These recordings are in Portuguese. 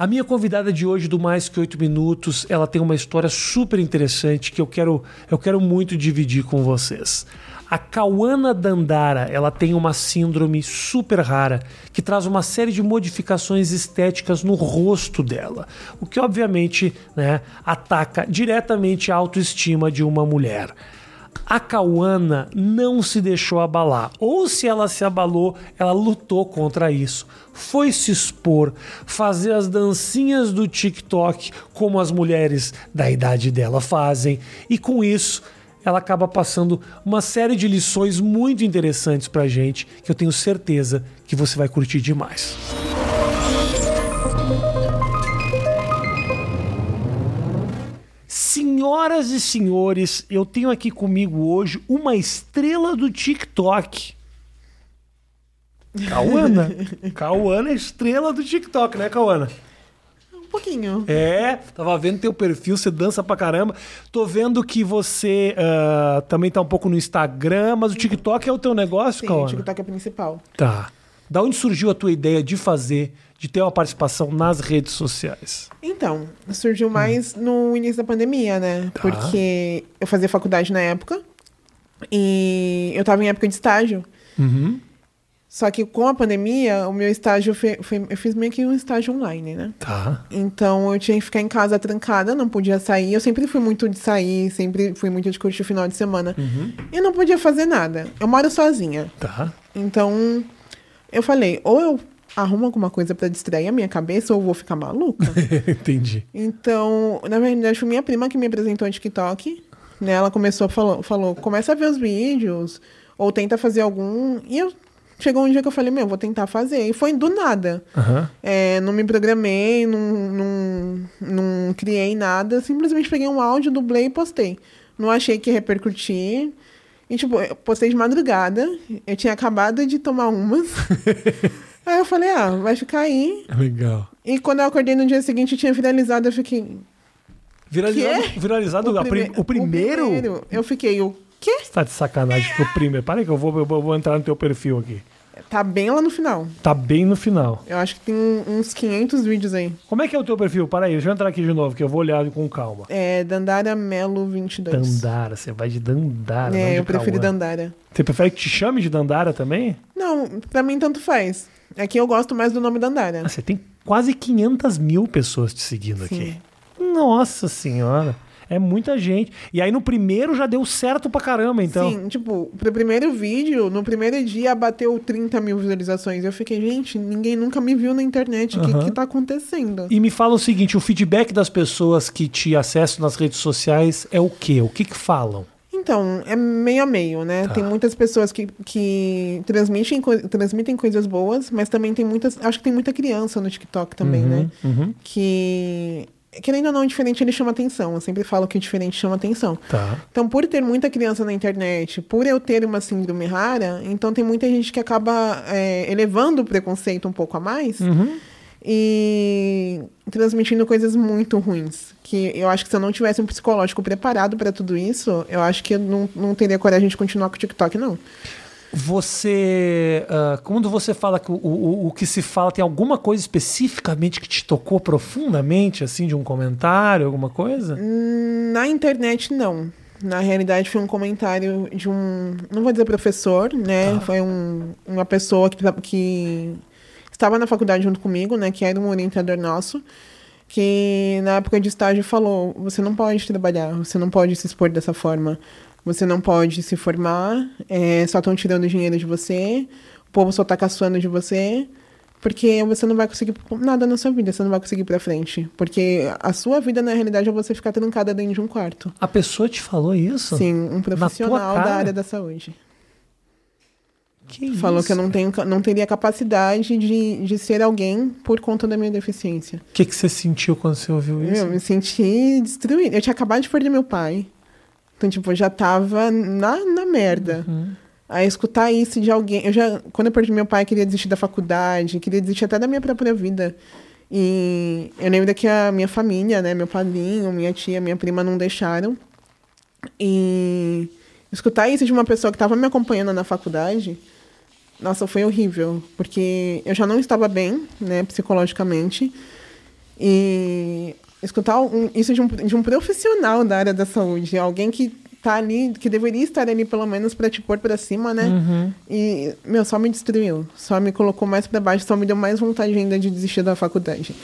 A minha convidada de hoje do Mais Que Oito Minutos, ela tem uma história super interessante que eu quero, eu quero muito dividir com vocês. A Kawana Dandara, ela tem uma síndrome super rara que traz uma série de modificações estéticas no rosto dela, o que obviamente né, ataca diretamente a autoestima de uma mulher a Cauana não se deixou abalar. Ou se ela se abalou, ela lutou contra isso. Foi se expor, fazer as dancinhas do TikTok como as mulheres da idade dela fazem. E com isso, ela acaba passando uma série de lições muito interessantes pra gente, que eu tenho certeza que você vai curtir demais. Senhoras e senhores, eu tenho aqui comigo hoje uma estrela do TikTok. Cauana. Cauana é estrela do TikTok, né, Cauana? Um pouquinho. É, tava vendo teu perfil, você dança pra caramba. Tô vendo que você uh, também tá um pouco no Instagram, mas o TikTok é o teu negócio, Sim, Cauana? o TikTok é o principal. Tá. Da onde surgiu a tua ideia de fazer, de ter uma participação nas redes sociais? Então, surgiu mais no início da pandemia, né? Tá. Porque eu fazia faculdade na época e eu tava em época de estágio. Uhum. Só que com a pandemia, o meu estágio foi, foi- eu fiz meio que um estágio online, né? Tá. Então eu tinha que ficar em casa trancada, não podia sair. Eu sempre fui muito de sair, sempre fui muito de curtir o final de semana. E não podia fazer nada. Eu moro sozinha. Tá. Então eu falei, ou eu arrumo alguma coisa pra distrair a minha cabeça, ou eu vou ficar maluca. Entendi. Então, na verdade, foi minha prima que me apresentou o TikTok. Né? Ela começou, falou, falou, começa a ver os vídeos, ou tenta fazer algum. E eu chegou um dia que eu falei, meu, vou tentar fazer. E foi do nada. Aham. É, não me programei, não, não, não criei nada, simplesmente peguei um áudio, dublei e postei. Não achei que ia repercutir. E, tipo, eu postei de madrugada, eu tinha acabado de tomar umas. aí eu falei, ah, vai ficar aí. Legal. E quando eu acordei no dia seguinte, tinha viralizado, eu fiquei. Viralizado, Quê? viralizado a prime- prim- o, primeiro? Eu fiquei, o quê? Você tá de sacanagem que o primeiro. Para aí que eu vou, eu vou- entrar no teu perfil aqui. Tá bem lá no final. Tá bem no final. Eu acho que tem uns 500 vídeos aí. Como é que é o teu perfil? Para aí, deixa eu entrar aqui de novo, que eu vou olhar com calma. É Dandara Melo 22. Dandara, você vai de Dandara. É, eu prefiro. Dandara. Você prefere que te chame de Dandara também? Não, pra mim tanto faz. Aqui eu gosto mais do nome Dandara. Ah, você tem quase 500 mil pessoas te seguindo aqui. Nossa senhora. É muita gente. E aí no primeiro já deu certo pra caramba, então. Sim, tipo, pro primeiro vídeo, no primeiro dia bateu 30 mil visualizações. Eu fiquei, gente, ninguém nunca me viu na internet. O que, que tá acontecendo? E me fala o seguinte, o feedback das pessoas que te acessam nas redes sociais é o quê? O que que falam? Então, é meio a meio, né? Tá. Tem muitas pessoas que, que transmitem, transmitem coisas boas, mas também tem muitas. Acho que tem muita criança no TikTok também, né? Uhum. Que. Querendo ou não, o diferente ele chama atenção. Eu sempre falo que o diferente chama atenção. Tá. Então, por ter muita criança na internet, por eu ter uma síndrome rara, então tem muita gente que acaba é, elevando o preconceito um pouco a mais Uhum. E transmitindo coisas muito ruins. Que eu acho que se eu não tivesse um psicológico preparado para tudo isso, eu acho que eu não, não teria coragem de continuar com o TikTok, não. Você. ah, quando você fala que o, o, o que se fala tem alguma coisa especificamente que te tocou profundamente, assim, de um comentário, alguma coisa? Na internet, não. Na realidade, foi um comentário de um. Não vou dizer professor, né? Foi um, uma pessoa que, que estava na faculdade junto comigo, né? Que era um orientador nosso. Que na época de estágio falou: você não pode trabalhar, você não pode se expor dessa forma. Você não pode se formar, é, só estão tirando dinheiro de você, o povo só tá caçoando de você, porque você não vai conseguir nada na sua vida, você não vai conseguir ir pra frente. Porque a sua vida, na realidade, é você ficar trancada dentro de um quarto. A pessoa te falou isso? Sim, um profissional da área da saúde. Que Falou isso? que eu não, tenho, não teria capacidade de, de ser alguém por conta da minha deficiência. O que, que você sentiu quando você ouviu isso? Eu me senti destruída. Eu tinha acabado de perder meu pai. Então, tipo, eu já tava na, na merda. Uhum. Aí escutar isso de alguém. Eu já, quando eu perdi meu pai, eu queria desistir da faculdade, queria desistir até da minha própria vida. E eu lembro que a minha família, né, meu padrinho, minha tia, minha prima não deixaram. E escutar isso de uma pessoa que estava me acompanhando na faculdade, nossa, foi horrível, porque eu já não estava bem, né, psicologicamente. E escutar um, isso de um, de um profissional da área da saúde, alguém que tá ali, que deveria estar ali pelo menos para te pôr para cima, né? Uhum. E, meu, só me destruiu. Só me colocou mais para baixo, só me deu mais vontade ainda de desistir da faculdade.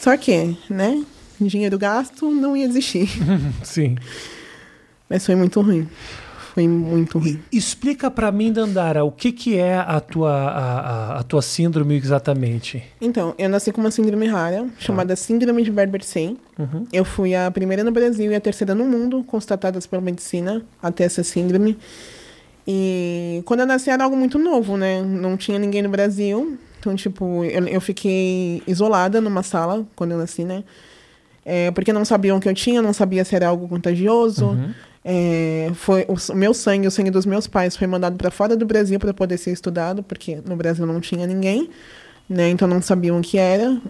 Só que, né? Dinheiro gasto, não ia desistir. Sim. Mas foi muito ruim. Foi muito ruim. Explica para mim, Dandara, o que, que é a tua, a, a, a, tua síndrome exatamente? Então, eu nasci com uma síndrome rara, chamada Síndrome de Berber-Sen. Uhum. Eu fui a primeira no Brasil e a terceira no mundo constatadas pela medicina a ter essa síndrome. E quando eu nasci era algo muito novo, né? Não tinha ninguém no Brasil. Então, tipo, eu, eu fiquei isolada numa sala quando eu nasci, né? É, porque não sabiam que eu tinha, não sabia se era algo contagioso. Uhum. É, foi o meu sangue, o sangue dos meus pais foi mandado para fora do Brasil para poder ser estudado, porque no Brasil não tinha ninguém, né? Então não sabiam o que era.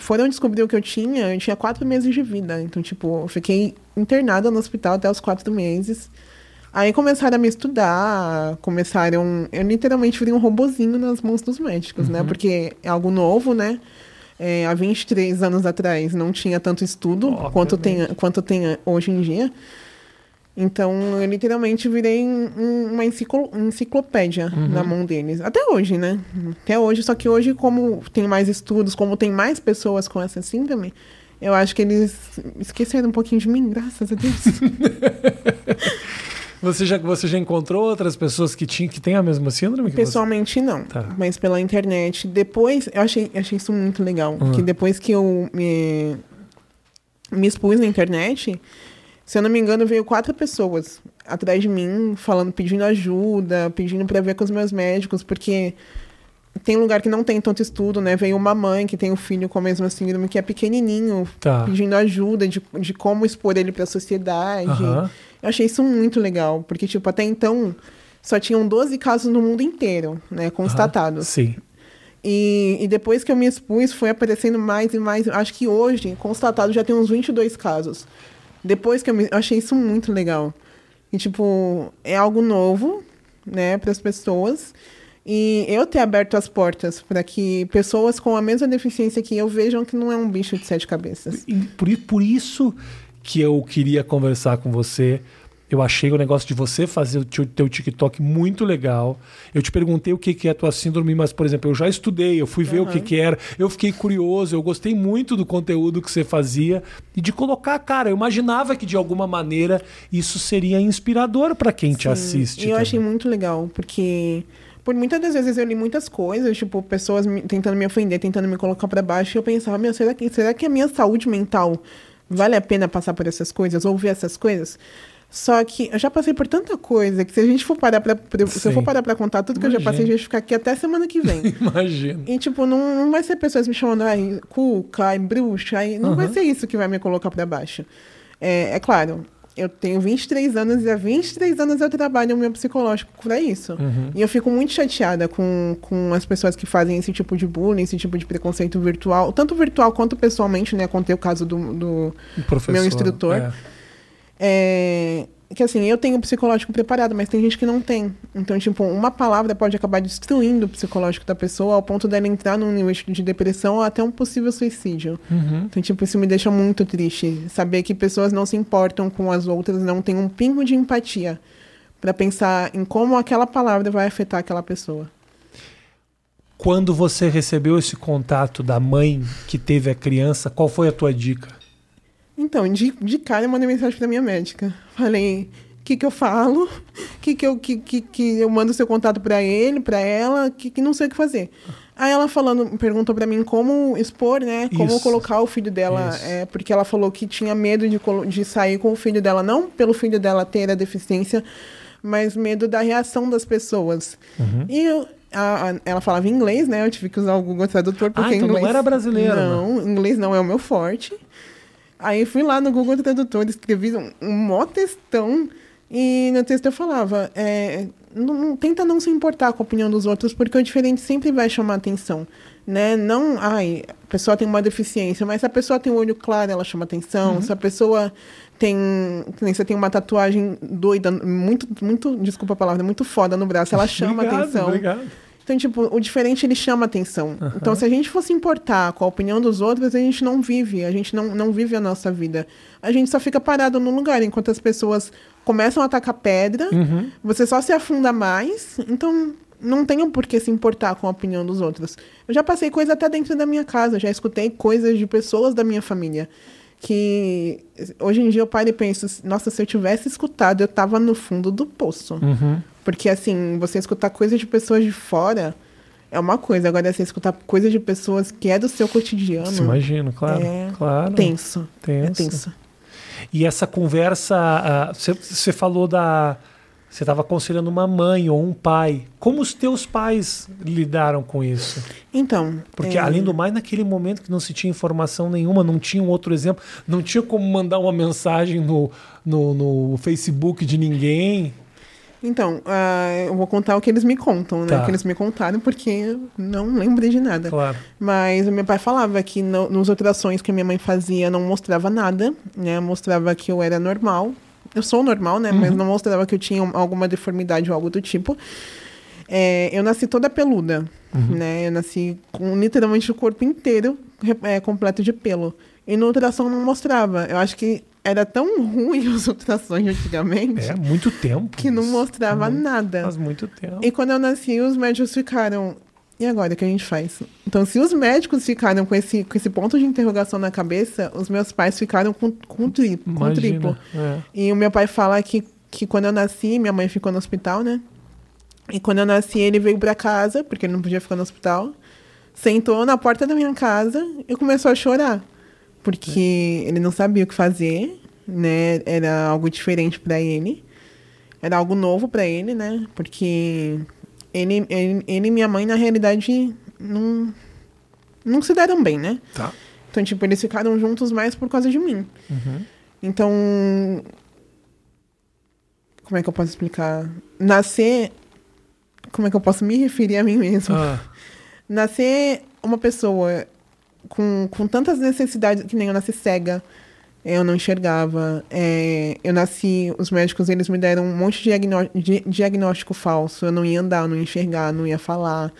Foram descobrir o que eu tinha, eu tinha quatro meses de vida. Então, tipo, eu fiquei internada no hospital até os quatro meses. Aí começaram a me estudar, começaram. Eu literalmente virei um robozinho nas mãos dos médicos, né? uhum. né? Porque é algo novo, né? É, há 23 anos atrás não tinha tanto estudo quanto tem, quanto tem hoje em dia. Então, eu literalmente virei um, uma enciclo, enciclopédia uhum. na mão deles. Até hoje, né? Até hoje, só que hoje, como tem mais estudos, como tem mais pessoas com essa síndrome, eu acho que eles esqueceram um pouquinho de mim, graças a Deus. você, já, você já encontrou outras pessoas que, tinham, que têm a mesma síndrome? Pessoalmente, você... não. Tá. Mas pela internet. Depois, eu achei, achei isso muito legal. Uhum. Que depois que eu me, me expus na internet se eu não me engano, veio quatro pessoas atrás de mim, falando, pedindo ajuda, pedindo para ver com os meus médicos, porque tem lugar que não tem tanto estudo, né? Veio uma mãe que tem um filho com a mesma síndrome que é pequenininho, tá. pedindo ajuda de, de como expor ele para a sociedade. Uhum. Eu achei isso muito legal, porque, tipo, até então só tinham 12 casos no mundo inteiro, né? Constatados. Uhum. Sim. E, e, depois que eu me expus, foi aparecendo mais e mais. Acho que hoje, constatado, já tem uns 22 casos. Depois que eu, me, eu achei isso muito legal. E, tipo, é algo novo, né, para as pessoas. E eu ter aberto as portas para que pessoas com a mesma deficiência que eu vejam que não é um bicho de sete cabeças. E por, por isso que eu queria conversar com você eu achei o negócio de você fazer o teu, TikTok muito legal. Eu te perguntei o que, que é a tua síndrome, mas, por exemplo, eu já estudei, eu fui ver uhum. o que, que era, eu fiquei curioso, eu gostei muito do conteúdo que você fazia e de colocar, cara, eu imaginava que de alguma maneira isso seria inspirador para quem Sim. te assiste. E eu também. achei muito legal, porque por muitas das vezes eu li muitas coisas, tipo, pessoas me, tentando me ofender, tentando me colocar para baixo, e eu pensava, meu, será que, será que a minha saúde mental vale a pena passar por essas coisas, ouvir essas coisas? Só que eu já passei por tanta coisa que se a gente for parar pra. Se eu for parar pra contar tudo que Imagina. eu já passei, a gente ficar aqui até semana que vem. Imagina. E, tipo, não, não vai ser pessoas me chamando, ai, cuca, ai, bruxa, ai, não uhum. vai ser isso que vai me colocar pra baixo. É, é claro, eu tenho 23 anos e há 23 anos eu trabalho o meu psicológico para isso. Uhum. E eu fico muito chateada com, com as pessoas que fazem esse tipo de bullying, esse tipo de preconceito virtual, tanto virtual quanto pessoalmente, né? Contei o caso do, do meu instrutor. É. É, que assim, eu tenho o psicológico preparado, mas tem gente que não tem. Então, tipo, uma palavra pode acabar destruindo o psicológico da pessoa ao ponto dela entrar num nível de depressão ou até um possível suicídio. Uhum. Então, tipo, isso me deixa muito triste. Saber que pessoas não se importam com as outras, não têm um pingo de empatia para pensar em como aquela palavra vai afetar aquela pessoa. Quando você recebeu esse contato da mãe que teve a criança, qual foi a tua dica? Então, de, de cara eu mandei mensagem pra minha médica. Falei, o que que eu falo? Que que eu, que, que, que eu mando seu contato para ele, para ela? Que, que não sei o que fazer. Aí ela falando, perguntou para mim como expor, né? Como Isso. colocar o filho dela. É, porque ela falou que tinha medo de, de sair com o filho dela, não pelo filho dela ter a deficiência, mas medo da reação das pessoas. Uhum. E eu, a, a, ela falava inglês, né? Eu tive que usar o Google Tradutor porque ah, então inglês. Não era brasileira. Não, não, inglês não é o meu forte. Aí fui lá no Google Tradutor, escrevi um, um mó textão e no texto eu falava, é, não, tenta não se importar com a opinião dos outros, porque o diferente sempre vai chamar atenção. Né? Não, ai, a pessoa tem uma deficiência, mas se a pessoa tem o um olho claro, ela chama atenção. Uhum. Se a pessoa tem, você tem uma tatuagem doida, muito, muito, desculpa a palavra, muito foda no braço, ela chama obrigado, atenção. Obrigado. Então, tipo, o diferente ele chama atenção. Então, se a gente fosse importar com a opinião dos outros, a gente não vive, a gente não, não vive a nossa vida. A gente só fica parado no lugar, enquanto as pessoas começam a atacar pedra, você só se afunda mais. Então, não tenho por que se importar com a opinião dos outros. Eu já passei coisa até dentro da minha casa, já escutei coisas de pessoas da minha família. Que hoje em dia eu paro e penso, nossa, se eu tivesse escutado, eu tava no fundo do poço. Uhum. Porque, assim, você escutar coisas de pessoas de fora é uma coisa. Agora, você escutar coisas de pessoas que é do seu cotidiano. Se imagino, claro. É claro. Tenso. É Tenso. tenso. E essa conversa, você você falou da. Você estava aconselhando uma mãe ou um pai. Como os teus pais lidaram com isso? Então. Porque, é, além do mais, naquele momento que não se tinha informação nenhuma, não tinha um outro exemplo, não tinha como mandar uma mensagem no, no, no Facebook de ninguém. Então, ah, eu vou contar o que eles me contam, né? Tá. O que eles me contaram, porque eu não lembro de nada. Claro. Mas o meu pai falava que no, nos ultrassons que a minha mãe fazia não mostrava nada, né? Mostrava que eu era normal. Eu sou normal, né? Mas não mostrava que eu tinha alguma deformidade ou algo do tipo. É, eu nasci toda peluda, né? Eu nasci com literalmente o corpo inteiro é, completo de pelo. E no ultrassom não mostrava. Eu acho que era tão ruim os ultrassons antigamente É, muito tempo. que não mostrava Muito- nada. Faz muito tempo. E quando eu nasci, os médicos ficaram. E agora, o que a gente faz? Então, se os médicos ficaram com esse, com esse ponto de interrogação na cabeça, os meus pais ficaram com, com, tri, com triplo. É. E o meu pai fala que, que quando eu nasci, minha mãe ficou no hospital, né? E quando eu nasci, ele veio pra casa, porque ele não podia ficar no hospital. Sentou na porta da minha casa e começou a chorar. Porque ele não sabia o que fazer, né? Era algo diferente pra ele. Era algo novo pra ele, né? Porque ele, ele, ele e minha mãe, na realidade, não, não se deram bem, né? Tá. Então, tipo, eles ficaram juntos mais por causa de mim. Uhum. Então. Como é que eu posso explicar? Nascer. Como é que eu posso me referir a mim mesmo? Ah, Nascer uma pessoa com, com tantas necessidades, que nem eu nasci cega, eu não enxergava. é, eu nasci, os médicos eles me deram um monte de diagnó- di- diagnóstico falso. Eu não ia andar, não ia enxergar, não ia falar.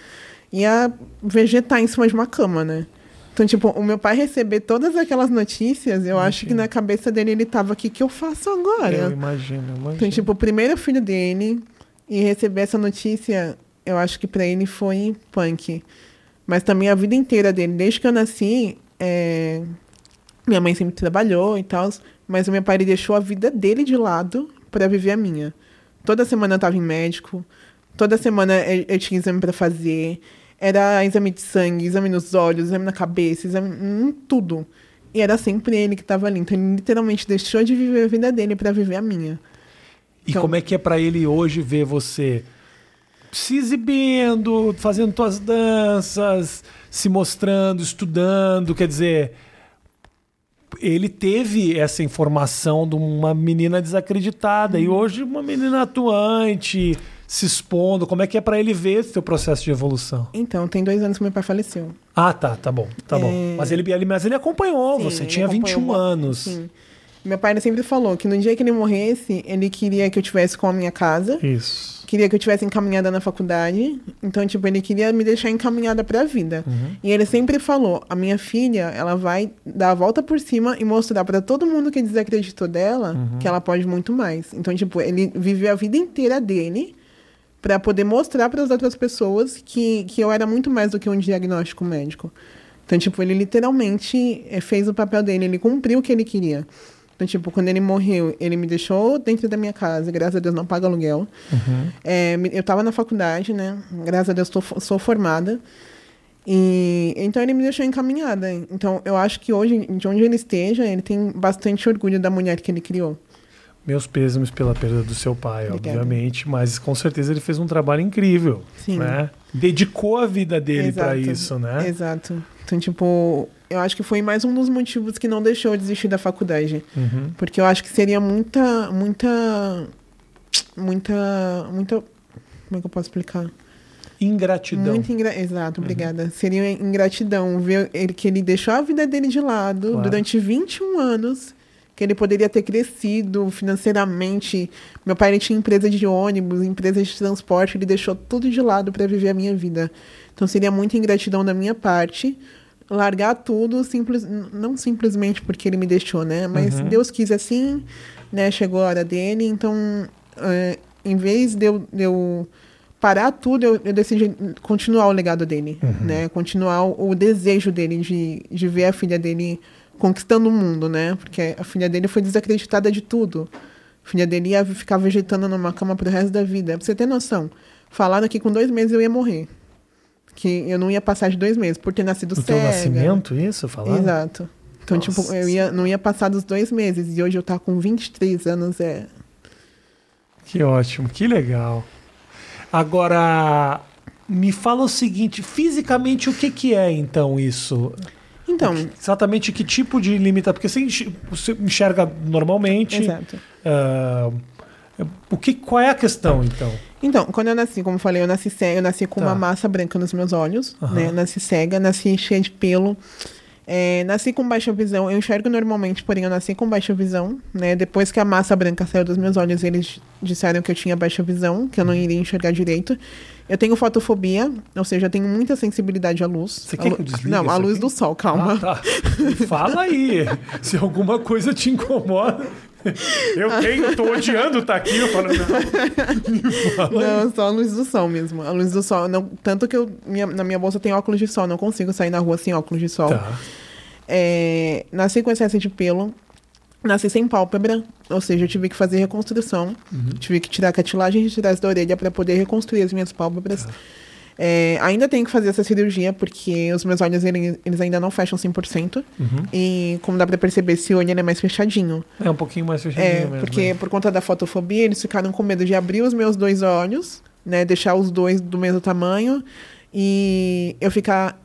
Ia vegetar em cima de uma cama, né? Então, tipo, o meu pai receber todas aquelas notícias, eu acho que na cabeça dele ele tava, o que, eu faço agora? eu imagino, eu imagino. Então, tipo, o primeiro filho dele e receber essa notícia, eu acho que pra ele foi punk. Mas também a vida inteira dele, desde que eu nasci, é, minha mãe sempre trabalhou e tal, mas o meu pai deixou a vida dele de lado pra viver a minha. Toda semana eu tava em médico, toda semana eu, eu tinha exame pra fazer, era exame de sangue, exame nos olhos, exame na cabeça, exame em tudo. E era sempre ele que tava ali. Então ele literalmente deixou de viver a vida dele pra viver a minha. E Então- como é que é pra ele hoje ver você se exibindo, fazendo tuas danças, se mostrando, estudando? Quer dizer, ele teve essa informação de uma menina desacreditada e hoje uma menina atuante, se expondo. Como é que é pra ele ver esse teu processo de evolução? Então, tem dois anos que meu pai faleceu. Ah, tá, tá bom, tá bom. É. Mas ele, ele, mas ele acompanhou, Sim, você tinha 21 acompanhou. anos. Sim. Meu pai sempre falou que no dia que ele morresse, ele queria que eu tivesse com a minha casa, Isso. Queria que eu tivesse encaminhada na faculdade. Então, tipo, ele queria me deixar encaminhada pra vida. Uhum. E ele sempre falou: a minha filha, ela vai dar a volta por cima e mostrar pra todo mundo que desacreditou dela Uhum. que ela pode muito mais. Então, tipo, ele viveu a vida inteira dele pra poder mostrar para as outras pessoas que, que eu era muito mais do que um diagnóstico médico. Então, tipo, ele literalmente eh, fez o papel dele, ele cumpriu o que ele queria. Então, tipo, quando ele morreu, ele me deixou dentro da minha casa, graças a Deus não paga aluguel. Uhum. É, eu tava na faculdade, né? Graças a Deus tô, sou formada. E então ele me deixou encaminhada. Então eu acho que hoje, de onde ele esteja, ele tem bastante orgulho da mulher que ele criou. Meus pêsames pela perda do seu pai, Obrigada. obviamente, mas com certeza ele fez um trabalho incrível, Sim. né? Dedicou a vida dele Exato. isso, né? Exato. Então, tipo, eu acho que foi mais um dos motivos que não deixou eu desistir da faculdade. Uhum. Porque eu acho que seria muita, muita, muita, muita, como é que eu posso explicar? Ingratidão. Muito ingra... Exato, obrigada. Seria ingratidão ver ele, que ele deixou a vida dele de lado Claro. durante 21 anos que ele poderia ter crescido financeiramente. Meu pai tinha empresa de ônibus, empresa de transporte, ele deixou tudo de lado para viver a minha vida. Então seria muita ingratidão da minha parte largar tudo, simples, não simplesmente porque ele me deixou, né? Mas Uhum. Deus quis assim, né? Chegou a hora dele, então, é, em vez de eu, de eu parar tudo, eu, eu decidi continuar o legado dele, né? Continuar o, o desejo dele de, de ver a filha dele conquistando o mundo, né? Porque a filha dele foi desacreditada de tudo. A filha dele ia ficar vegetando numa cama pro resto da vida. Pra você ter noção, falaram que com dois meses eu ia morrer. Que eu não ia passar de dois meses, por ter nascido Do cega. nascimento, isso? Falando? Exato. Então, Nossa. tipo, eu ia, não ia passar dos dois meses. E hoje eu tá com 23 anos, é. Que ótimo, que legal. Agora, me fala o seguinte, fisicamente o que, que é então isso? Então, Exatamente que tipo de limita? Porque você enx- você enxerga normalmente. exato. ah, o que, qual é a questão então? Então, quando eu nasci, como eu falei, eu nasci cega, eu nasci com Tá. uma massa branca nos meus olhos, Aham. né? Nasci cega, nasci cheia de pelo. É, nasci com baixa visão. Eu enxergo normalmente, porém eu nasci com baixa visão, né? Depois que a massa branca saiu dos meus olhos, eles disseram que eu tinha baixa visão, que eu não iria enxergar direito. Eu tenho fotofobia, ou seja, eu tenho muita sensibilidade à luz. Você A quer lu- que eu desligue Não, a isso luz aqui? do sol, calma. Ah, tá. Fala aí. Se alguma coisa te incomoda. Eu tenho, tô odiando estar aqui. Eu falo, não. Não, só a luz do sol mesmo. A luz do sol. Não, tanto que eu, minha- na minha bolsa tem óculos de sol. Não consigo sair na rua sem óculos de sol. Tá. É, nasci com excesso de pelo. Nasci sem pálpebra. Ou seja, eu tive que fazer reconstrução. Uhum. Tive que tirar a cartilagem de trás da orelha para poder reconstruir as minhas pálpebras. Tá. É, ainda tenho que fazer essa cirurgia porque os meus olhos eles, eles ainda não fecham 100%. Uhum. E como dá pra perceber, esse olho ele é mais fechadinho. É um pouquinho mais fechadinho É, mesmo. porque né? por conta da fotofobia, eles ficaram com medo de abrir os meus dois olhos, né? Deixar os dois do mesmo tamanho e eu ficar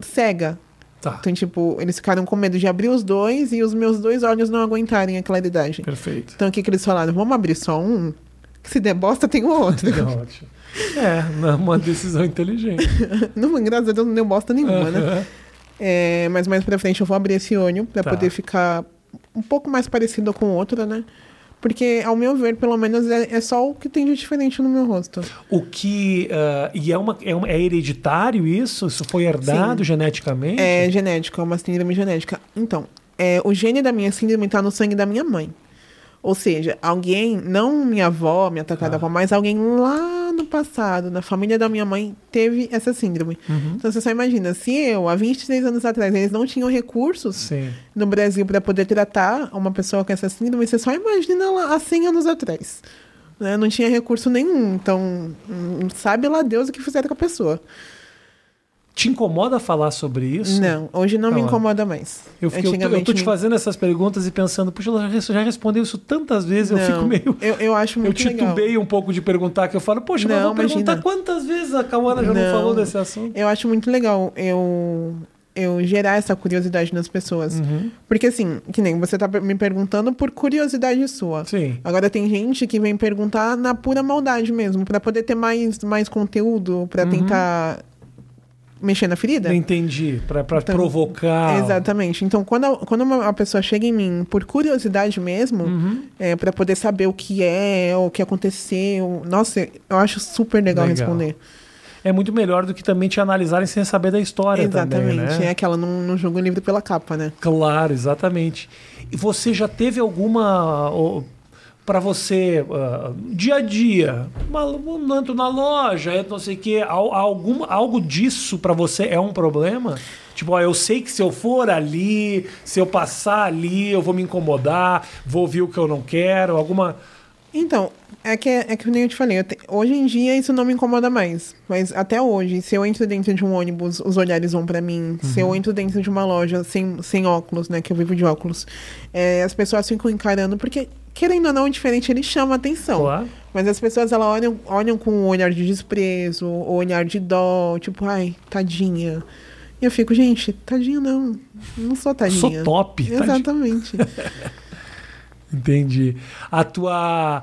cega. Tá, Então, tipo, eles ficaram com medo de abrir os dois e os meus dois olhos não aguentarem a claridade. perfeito. Então, o que, que eles falaram? Vamos abrir só um? Que se der bosta, tem o outro. É ótimo. É, não uma decisão inteligente. não, graças a Deus, não deu bosta nenhuma, né? Aham. É, mas mais pra frente eu vou abrir esse olho pra Tá. poder ficar um pouco mais parecido com o outro, né? Porque, ao meu ver, pelo menos é, é só o que tem de diferente no meu rosto. O que. ah, e é, uma, é, uma- é hereditário isso? Isso foi herdado geneticamente? É genética, é uma síndrome genética. Então, é, o gene da minha síndrome tá no sangue da minha mãe. Ou seja, alguém, não minha avó, minha tataravó, mas alguém lá no passado, na família da minha mãe, teve essa síndrome. Uhum. Então você só imagina, se eu, há 23 anos atrás, eles não tinham recursos Sim. no Brasil para poder tratar uma pessoa com essa síndrome, você só imagina lá há 100 anos atrás. Né? Não tinha recurso nenhum. Então, hum, sabe lá Deus o que fizeram com a pessoa. Te incomoda falar sobre isso? Não, hoje não Tá me lá. incomoda mais. Eu, fiquei, eu, tô, eu tô te me- fazendo essas perguntas e pensando, puxa, ela já respondeu isso tantas vezes, eu fico Não, meio. Eu, eu acho Eu muito legal. titubei um pouco de perguntar, que eu falo, poxa, mas Não, vou perguntar imagina. quantas vezes a Cauana já não, Não. falou desse assunto. Eu acho muito legal eu, eu gerar essa curiosidade nas pessoas. Uhum. Porque assim, que nem você tá me perguntando por curiosidade sua. Sim. Agora tem gente que vem perguntar na pura maldade mesmo, pra poder ter mais, mais conteúdo, pra Uhum. tentar mexer na ferida. Entendi. Pra, pra Então, provocar. Exatamente. Então, quando, a- quando uma, pessoa chega em mim por curiosidade mesmo, Uhum. é, para poder saber o que é, o que aconteceu, nossa, eu acho super legal, Legal. responder. É muito melhor do que também te analisarem sem saber da história Exatamente. também, né? É aquela, não, não julga o livro pela capa, né? Claro, exatamente. E você já teve alguma para você ah, dia a dia, uma, um nanto na loja, é não sei o que, algum, algo disso para você é um problema? Tipo, ó, eu sei que se eu for ali, se eu passar ali, eu vou me incomodar, vou ouvir o que eu não quero, alguma Então, é que, é que nem eu te falei, eu te- hoje em dia isso não me incomoda mais. Mas até hoje, se eu entro dentro de um ônibus, os olhares vão pra mim. Se Uhum. eu entro dentro de uma loja sem, sem óculos, né, que eu vivo de óculos, é, as pessoas ficam encarando, porque, querendo ou não, o diferente ele chama atenção. Claro. Mas as pessoas, elas olham, olham com um olhar de desprezo, ou olhar de dó, tipo, ai, tadinha. E eu fico, gente, tadinha não. Não sou tadinha. Sou top. Exatamente. Entendi. A tua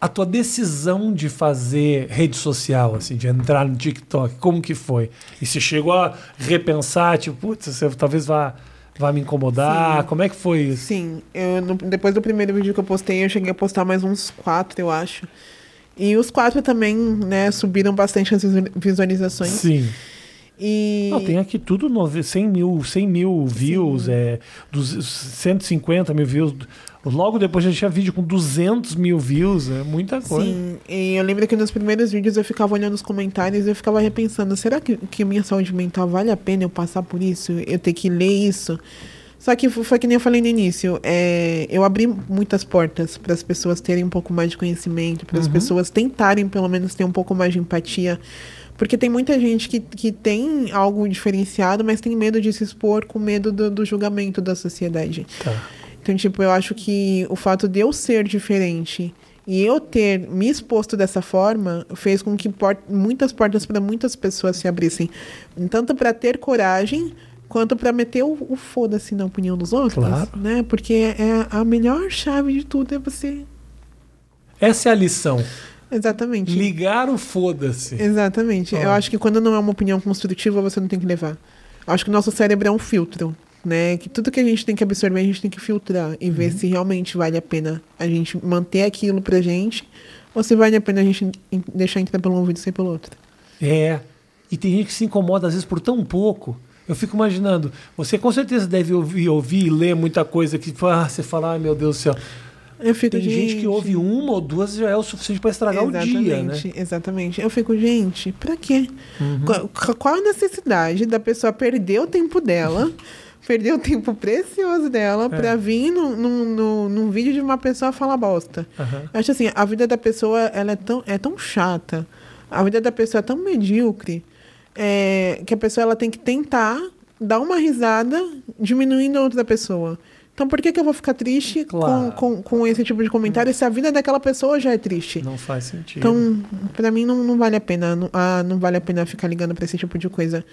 a tua decisão de fazer rede social, assim, de entrar no TikTok, como que foi? E você chegou a repensar, tipo, putz, você talvez vá vai me incomodar? Sim. Como é que foi isso? Sim, eu, no- depois do primeiro vídeo que eu postei, eu cheguei a postar mais uns quatro, eu acho. E os quatro também, né, subiram bastante as visu- visualizações. Sim. E Não, tem aqui tudo nove- 100 mil, 100 mil views, é, dos, 150 mil views. Logo depois a gente tinha vídeo com 200 mil views, é muita coisa. Sim, e eu lembro que nos primeiros vídeos eu ficava olhando os comentários e eu ficava repensando, será que, que minha saúde mental vale a pena eu passar por isso? Eu ter que ler isso? Só que foi que nem eu falei no início, é, eu abri muitas portas para as pessoas terem um pouco mais de conhecimento, para as Uhum. pessoas tentarem pelo menos ter um pouco mais de empatia. Porque tem muita gente que, que tem algo diferenciado, mas tem medo de se expor com medo do, do julgamento da sociedade. Tá. Então, tipo, eu acho que o fato de eu ser diferente e eu ter me exposto dessa forma fez com que por- muitas portas para muitas pessoas se abrissem. Tanto para ter coragem, quanto para meter o, o foda-se na opinião dos outros. Claro. Né? Porque é a melhor chave de tudo é você. Essa é a lição. Exatamente. Ligar o foda-se. Exatamente. Eu acho que quando não é uma opinião construtiva, você não tem que levar. Eu acho que o nosso cérebro é um filtro, né? Que tudo que a gente tem que absorver, a gente tem que filtrar e ver se realmente vale a pena a gente manter aquilo pra gente ou se vale a pena a gente en- deixar entrar pelo um ouvido e sair pelo outro. É. E tem gente que se incomoda às vezes por tão pouco. Eu fico imaginando, você com certeza deve ouvir, ouvir e ler muita coisa que ah, você fala, ai meu Deus do céu. Eu fico, Tem gente que ouve uma ou duas já é o suficiente para estragar o dia, né? Exatamente. Eu fico, gente, pra quê? Uhum. Qual, qual a necessidade da pessoa perder o tempo dela, perder o tempo precioso dela, É. pra vir num, num, num, num vídeo de uma pessoa falar bosta? Eu acho assim, a vida da pessoa ela é, tão, é tão chata, a vida da pessoa é tão medíocre, é, que a pessoa ela tem que tentar dar uma risada diminuindo a outra pessoa. Então por que, que eu vou ficar triste Claro. com, com, com esse tipo de comentário se a vida daquela pessoa já é triste? Não faz sentido. Então, pra mim não, não vale a pena. Não, ah, não vale a pena ficar ligando pra esse tipo de coisa.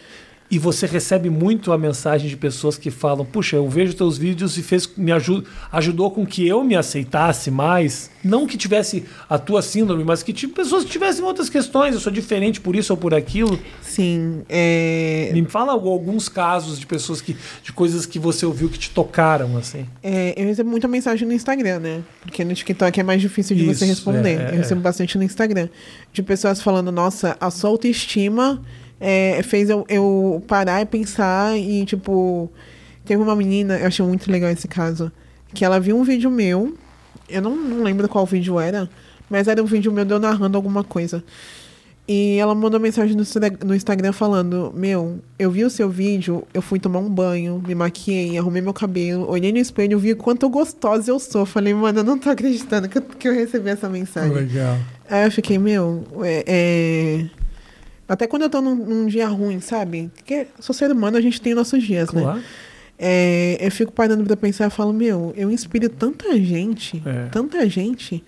E você recebe muito a mensagem de pessoas que falam: Puxa, eu vejo teus vídeos e fez, me aju ajudou com que eu me aceitasse mais. Não que tivesse a tua síndrome, mas que tipo, pessoas que tivessem outras questões. Eu sou diferente por isso ou por aquilo. Sim, é, Me fala algu- alguns casos de pessoas que. de coisas que você ouviu que te tocaram, assim. é, eu recebo muita mensagem no Instagram, né? Porque no TikTok é mais difícil de você Isso, responder. é, é, eu recebo bastante no Instagram. De pessoas falando, nossa, a sua autoestima é, fez eu, eu parar e pensar e, tipo... Teve uma menina, eu achei muito legal esse caso, que ela viu um vídeo meu, eu não, não lembro qual vídeo era, mas era um vídeo meu de eu narrando alguma coisa. E ela mandou mensagem no, Instagram falando: Meu, eu vi o seu vídeo, eu fui tomar um banho, me maquiei, arrumei meu cabelo, olhei no espelho, vi o quanto gostosa eu sou. Falei, mano, eu não tô acreditando que eu, que eu recebi essa mensagem. Legal. Aí eu fiquei, meu, é. é- Até quando eu tô num, num dia ruim, sabe? Porque sou ser humano, a gente tem nossos dias, né? Claro. É, eu fico parando pra pensar e falo, meu, eu inspiro tanta gente, É. tanta gente,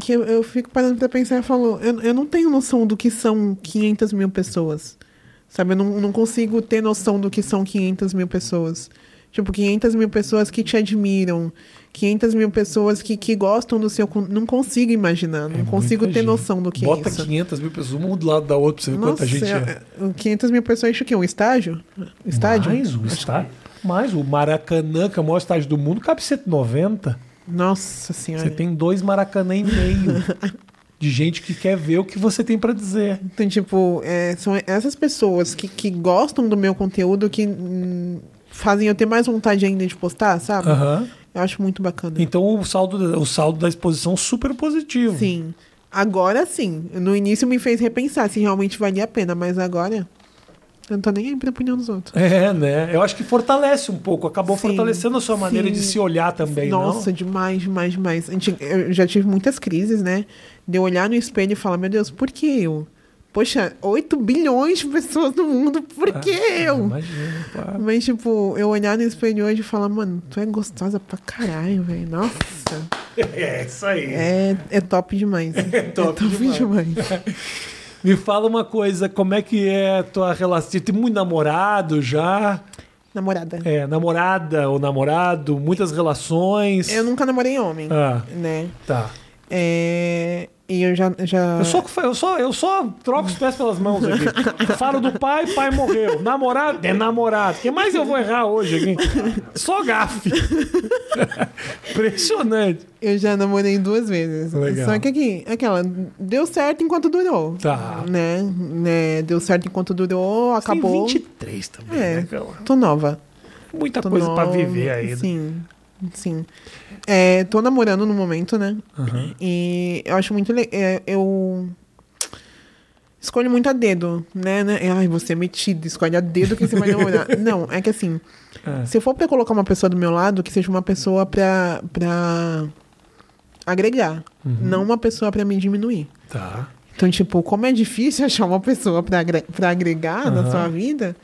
que eu, eu fico parando pra pensar e falo, eu, eu não tenho noção do que são 500 mil pessoas. Sabe, eu não, não consigo ter noção do que são 500 mil pessoas. Tipo, 500 mil pessoas que te admiram, 500 mil pessoas que, que gostam do seu. Não consigo imaginar, não É consigo ter gente. noção do que Bota é isso. 500 mil pessoas, uma do lado da outra, pra você ver quanta Nossa, gente é. é- é- 500 mil pessoas enche o quê? Um estágio? Estádio? Mais o estádio. Mais o Maracanã, que é o maior estádio do mundo, cabe 190. Nossa senhora. Você tem dois Maracanã e meio de gente que quer ver o que você tem pra dizer. Então, tipo, é, são essas pessoas que, que gostam do meu conteúdo que hum, fazem eu ter mais vontade ainda de postar, sabe? Aham. Eu acho muito bacana. Então o saldo, o saldo da exposição super positivo. Sim. Agora sim. No início me fez repensar se realmente valia a pena, mas agora eu não tô nem aí pra opinião dos outros. É, né? Eu acho que fortalece um pouco. Acabou Sim, fortalecendo a sua maneira sim. de se olhar também, Nossa, não? demais, demais, demais. Eu já tive muitas crises, né? De eu olhar no espelho e falar, meu Deus, por que eu? Poxa, 8 bilhões de pessoas no mundo, por que eu? Imagina, pá. Mas, tipo, eu olhar no espelho hoje e falar, mano, tu é gostosa pra caralho, velho. Nossa. É, isso aí. É, é top demais. É top demais. Me fala uma coisa, como é que é a tua relação? Você tem muito namorado já? Namorada. É, namorada ou namorado? Muitas relações? Eu nunca namorei homem, Ah, né? tá. É, E eu já. já... Eu só, eu, só, eu só troco os pés pelas mãos aqui. Falo do pai, pai morreu. Namorado, é namorado. O que mais eu vou errar hoje aqui? Só gafe. Impressionante. Eu já namorei duas vezes. Legal. Só que aqui, aquela, deu certo enquanto durou. Tá. Né? né? Deu certo enquanto durou, Você tem acabou. 23 também, É, né, cara? tô nova. Muita Tô coisa pra nova, viver ainda. Sim, sim. É, tô namorando no momento, né? Aham. E eu acho muito. le- é, eu escolho muito a dedo, né? né? Ai, você é metido, escolhe a dedo que você vai namorar. Não, é que assim, É. se eu for pra colocar uma pessoa do meu lado, que seja uma pessoa pra, pra agregar, Uhum. não uma pessoa pra me diminuir. Tá. Então, tipo, como é difícil achar uma pessoa pra, agre- pra agregar na Aham. sua vida,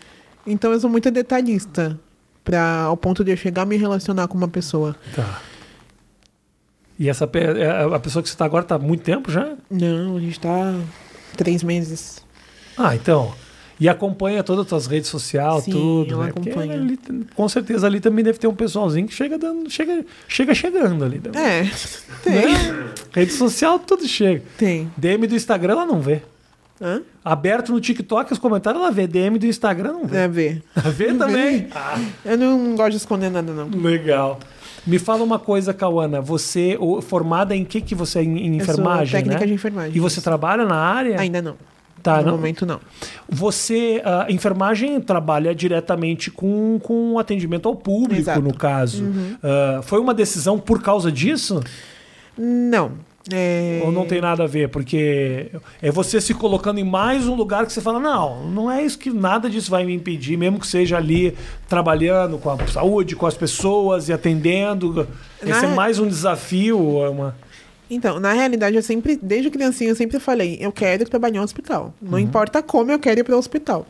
então eu sou muito detalhista. Pra, ao ponto de eu chegar a me relacionar com uma pessoa. Tá. E essa pe- é, a pessoa que você tá agora tá há muito tempo já? Não, a gente tá três meses. Ah, então. E acompanha todas as tuas redes sociais, Sim, tudo. ela né? Acompanha. ali- com certeza ali também deve ter um pessoalzinho que chega dando. Chega, chega chegando ali. também. É, tem. Né? Rede social, tudo chega. Tem. DM do Instagram ela não vê. Hã? Aberto no TikTok, os comentários ela vê. DM do Instagram não vê. É ver. Vê também? Ah, Eu não gosto de esconder nada, não. legal. Me fala uma coisa, Cauana. Você, formada em que que você é em, em Eu sou enfermagem, técnica né? de enfermagem. E você trabalha na área? Ainda não. Tá, no não- momento, não. Você, a enfermagem trabalha diretamente com, com atendimento ao público, Exato. Uhum. no caso. Ah, foi uma decisão por causa disso? Não. É... Ou não tem nada a ver? Porque é você se colocando em mais um lugar que você fala, não, não é isso que nada disso vai me impedir, mesmo que seja ali trabalhando com a saúde, com as pessoas e atendendo. Esse é Na- mais um desafio. é Uma... Então, na realidade, eu sempre, desde criancinha, eu sempre falei, eu quero trabalhar um hospital. Uhum. Não importa como, eu quero ir para o hospital.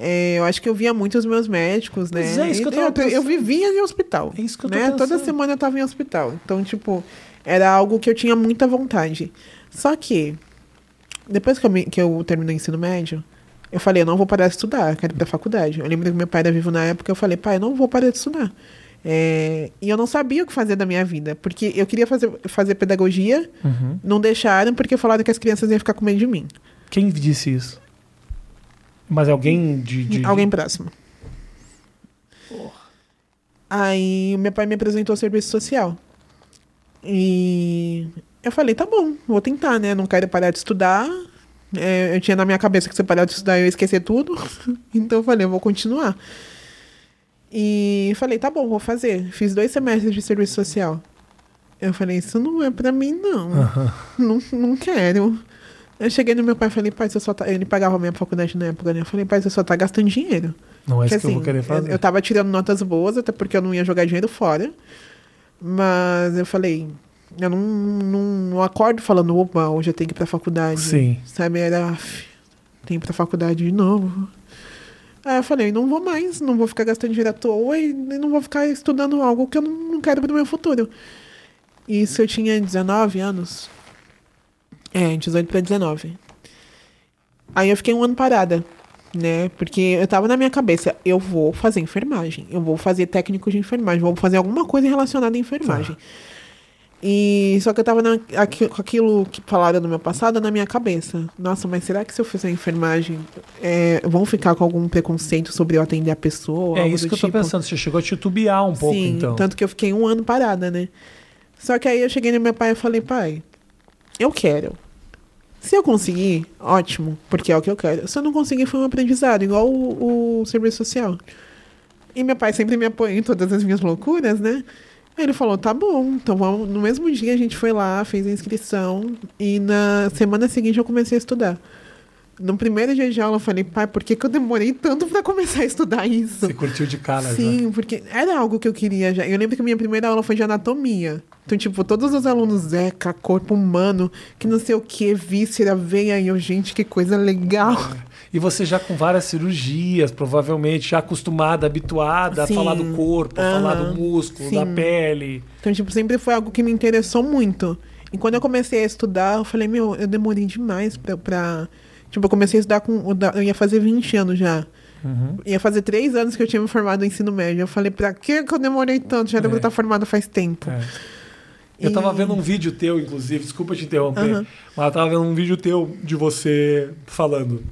É, eu acho que eu via muito os meus médicos, né? Pois é, isso que eu tava eu, vivia em hospital. É isso que eu tô né? Toda semana eu tava em hospital. Então, tipo, era algo que eu tinha muita vontade. Só que, depois que eu, me- que eu terminei o ensino médio, eu falei, eu não vou parar de estudar, eu quero ir pra faculdade. Eu lembro que meu pai era vivo na época, eu falei, pai, eu não vou parar de estudar. É, e eu não sabia o que fazer da minha vida, porque eu queria fazer, fazer pedagogia, não deixaram porque falaram que as crianças iam ficar com medo de mim. Quem disse isso? Mas alguém de. de- Alguém próximo. Aí o meu pai me apresentou ao serviço social. E eu falei, tá bom, vou tentar, né? Não quero parar de estudar. É, eu tinha na minha cabeça que se eu parar de estudar eu ia esquecer tudo. então eu falei, eu vou continuar. E falei, tá bom, vou fazer. Fiz dois semestres de serviço social. Eu falei, isso não é pra mim, não. não, não quero. Eu cheguei no meu pai e falei, pai, você só tá. Ele pagava a minha faculdade na época, né? Eu falei, pai, você só tá gastando dinheiro. Não é isso que eu vou assim, querer eu, fazer. eu tava tirando notas boas, até porque eu não ia jogar dinheiro fora. Mas eu falei, eu não, não, não acordo falando, opa, hoje eu tenho que ir pra faculdade. Sim. Sabe, era, "Aff, tenho que ir pra faculdade de novo. Aí eu falei, não vou mais, não vou ficar gastando dinheiro à toa e não vou ficar estudando algo que eu não, não quero pro meu futuro. Isso eu tinha 19 anos. É, 18 pra 19. Aí eu fiquei um ano parada, né? Porque eu tava na minha cabeça, eu vou fazer enfermagem, eu vou fazer técnico de enfermagem, vou fazer alguma coisa relacionada à enfermagem. E só que eu tava na, aqui- com aquilo que falaram no meu passado na minha cabeça. Nossa, mas será que se eu fizer enfermagem, é, vão ficar com algum preconceito sobre eu atender a pessoa? É isso que eu tô tipo? pensando. Você chegou a titubear um pouco, Sim, então. tanto que eu fiquei um ano parada, né? Só que aí eu cheguei no meu pai e falei, pai, eu quero. Se eu conseguir, ótimo, porque é o que eu quero. Se eu não conseguir, foi um aprendizado, igual o, o serviço social. E meu pai sempre me apoia em todas as minhas loucuras, né? Aí ele falou, tá bom, então vamos. No mesmo dia a gente foi lá, fez a inscrição, e na semana seguinte eu comecei a estudar. No primeiro dia de aula eu falei, pai, por que, que eu demorei tanto pra começar a estudar isso? Você curtiu de cara já. Sim, porque era algo que eu queria já. Eu lembro que a minha primeira aula foi de anatomia. Então, tipo, todos os alunos, Zeca, corpo humano, que não sei o que, víscera, veia, e eu, gente, que coisa legal. E você já com várias cirurgias, provavelmente, já acostumada, habituada Sim. a falar do corpo, a falar do músculo, da Sim. pele. Então, tipo, sempre foi algo que me interessou muito. E quando eu comecei a estudar, eu falei, meu, eu demorei demais pra. pra... Tipo, eu comecei a estudar com. Eu ia fazer 20 anos já. Uhum. Ia fazer três anos que eu tinha me formado no ensino médio. Eu falei, pra que eu demorei tanto? Já era É. estar formado faz tempo. É. Eu tava E- vendo um vídeo teu, inclusive, desculpa te interromper, mas eu tava vendo um vídeo teu de você falando.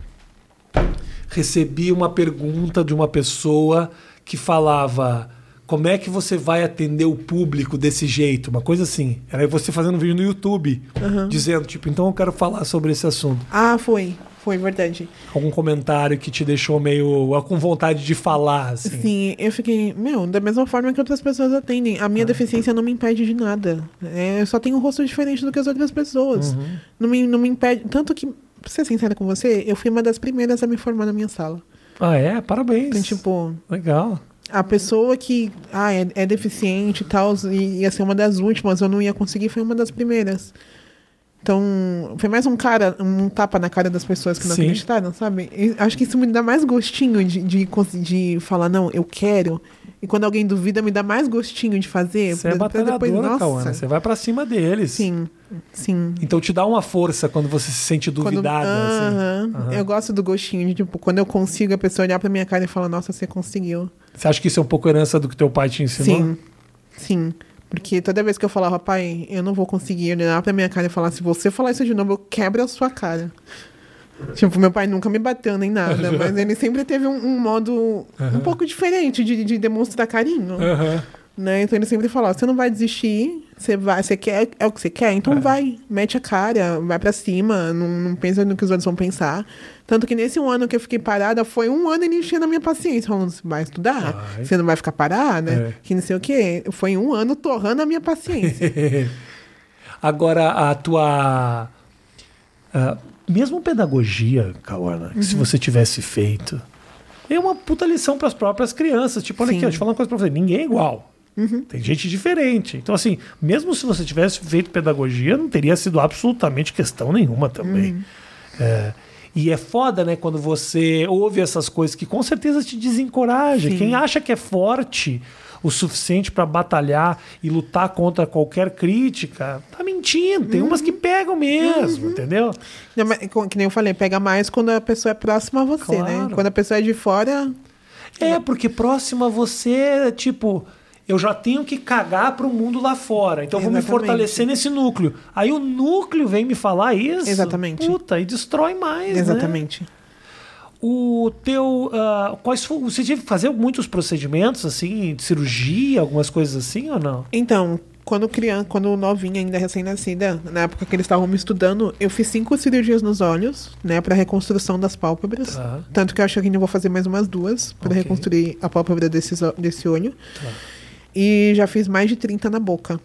Recebi uma pergunta de uma pessoa que falava: como é que você vai atender o público desse jeito? Uma coisa assim. Era você fazendo um vídeo no YouTube, dizendo, tipo, então eu quero falar sobre esse assunto. Ah, foi. Foi verdade. Algum comentário que te deixou meio com vontade de falar, assim. Sim, eu fiquei, meu, da mesma forma que outras pessoas atendem. A minha deficiência não me impede de nada. É, eu só tenho um rosto diferente do que as outras pessoas. Não, me, não me impede. Tanto que, pra ser sincera com você, eu fui uma das primeiras a me formar na minha sala. Ah, é? Parabéns. Então, tipo, Legal. A pessoa que ah, é, é deficiente e tal, e ia ser uma das últimas, eu não ia conseguir, foi uma das primeiras. Então, foi mais um cara, um tapa na cara das pessoas que não Sim. acreditaram, sabe? E acho que isso me dá mais gostinho de, de, de falar, não, eu quero. E quando alguém duvida, me dá mais gostinho de fazer. Você é batalhadora, Cauana. Você vai pra cima deles. Sim, sim. Então te dá uma força quando você se sente Quando- duvidada. assim. Aham. Aham. Eu gosto do gostinho de, tipo, quando eu consigo a pessoa olhar pra minha cara e falar, nossa, você conseguiu. Você acha que isso é um pouco herança do que teu pai te ensinou? Sim, sim. Porque toda vez que eu falava, pai, eu não vou conseguir olhar pra minha cara e falar, se você falar isso de novo, eu quebro a sua cara. Tipo, meu pai nunca me bateu nem nada, mas ele sempre teve um, um modo um pouco diferente de, de demonstrar carinho. Aham. Né? Então ele sempre falava, você não vai desistir, você vai, você quer, é o que você quer, então É. vai, mete a cara, vai pra cima, não, não pensa no que os outros vão pensar. Tanto que nesse um ano que eu fiquei parada, foi um ano ele enchendo a minha paciência, falando, você vai estudar, Vai. você não vai ficar parada, É. que não sei o quê. Foi um ano torrando a minha paciência. Agora, a tua. ah, mesmo pedagogia, Cauana, que se Uhum. você tivesse feito, é uma puta lição para as próprias crianças. Tipo, olha Sim. Uhum. aqui, deixa eu falar uma coisa pra você: ninguém é igual. Tem gente diferente. Então, assim, mesmo se você tivesse feito pedagogia, não teria sido absolutamente questão nenhuma também. Uhum. É, e é foda, né, quando você ouve essas coisas que com certeza te desencoraja. Sim. Quem acha que é forte o suficiente para batalhar e lutar contra qualquer crítica, tá mentindo. Tem umas que Uhum. pegam mesmo, entendeu? Não, que nem eu falei, pega mais quando a pessoa é próxima a você, né? Claro. Quando a pessoa é de fora, É, porque próximo a você, tipo, eu já tenho que cagar pro mundo lá fora. Então eu vou me fortalecer nesse núcleo. Aí o núcleo vem me falar isso. Exatamente. Puta, e destrói mais. né? exatamente. O teu. ah, quais Você teve que fazer muitos procedimentos, assim, de cirurgia, algumas coisas assim ou não? Então, quando criança, quando novinha, ainda recém-nascida, na época que eles estavam me estudando, eu fiz cinco cirurgias nos olhos, né, para reconstrução das pálpebras. Tá. Tanto que eu acho que ainda vou fazer mais umas duas para Ok. reconstruir a pálpebra desses, o- desse olho. Tá. E já fiz mais de 30 na boca.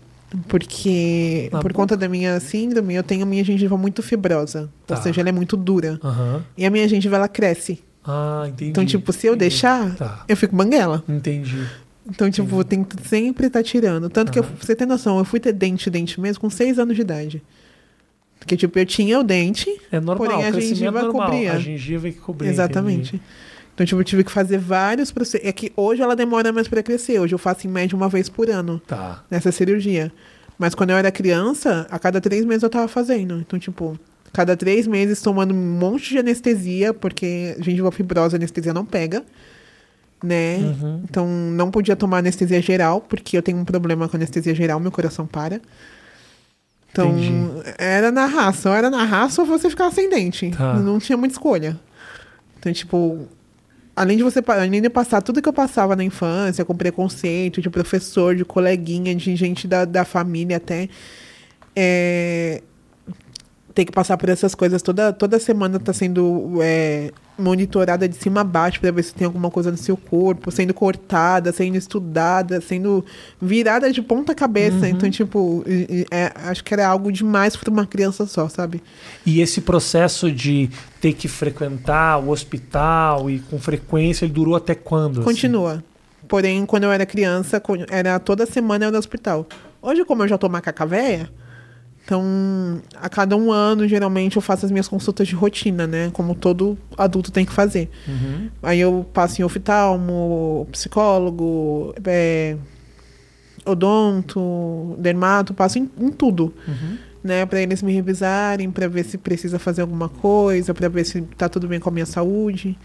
Porque, Na por boca? conta da minha síndrome, eu tenho a minha gengiva muito fibrosa. Tá. Ou seja, ela é muito dura. Aham. E a minha gengiva, ela cresce. Ah, entendi. Então, tipo, se eu Entendi. deixar, Tá. eu fico banguela. Entendi. Então, tipo, tenho que sempre estar tirando. Tanto que, eu, pra você ter noção, eu fui ter dente, dente mesmo com seis anos de idade. Porque, tipo, eu tinha o dente, É normal, Porém, a gengiva normal. cobria. A gengiva é que cobria. exatamente. entendi. Então, tipo, eu tive que fazer vários processos. É que hoje ela demora mais pra crescer. Hoje eu faço em média uma vez por ano Tá. nessa cirurgia. Mas quando eu era criança, a cada três meses eu tava fazendo. Então, tipo, cada três meses tomando um monte de anestesia, porque gengiva fibrosa anestesia não pega. Né? Uhum. Então, não podia tomar anestesia geral, porque eu tenho um problema com anestesia geral, meu coração para. Então, Entendi. era na raça. Ou era na raça ou você ficava sem dente. Tá. Não tinha muita escolha. Então, tipo, além de você além de passar tudo que eu passava na infância, com preconceito de professor, de coleguinha, de gente da, da família até, é, ter que passar por essas coisas toda, toda semana tá sendo é, monitorada de cima a baixo para ver se tem alguma coisa no seu corpo, sendo cortada, sendo estudada, sendo virada de ponta cabeça. Então, tipo, é, acho que era algo demais para uma criança só, sabe? E esse processo de ter que frequentar o hospital e com frequência, ele durou até quando? assim? Continua. Porém, quando eu era criança, era toda semana eu ia no hospital. Hoje, como eu já tô macaca véia, então a cada um ano, geralmente, eu faço as minhas consultas de rotina, né? Como todo adulto tem que fazer. Uhum. Aí eu passo em oftalmo, psicólogo, é, odonto, dermato, passo em, em tudo. Uhum. Né, para eles me revisarem, para ver se precisa fazer alguma coisa, para ver se tá tudo bem com a minha saúde.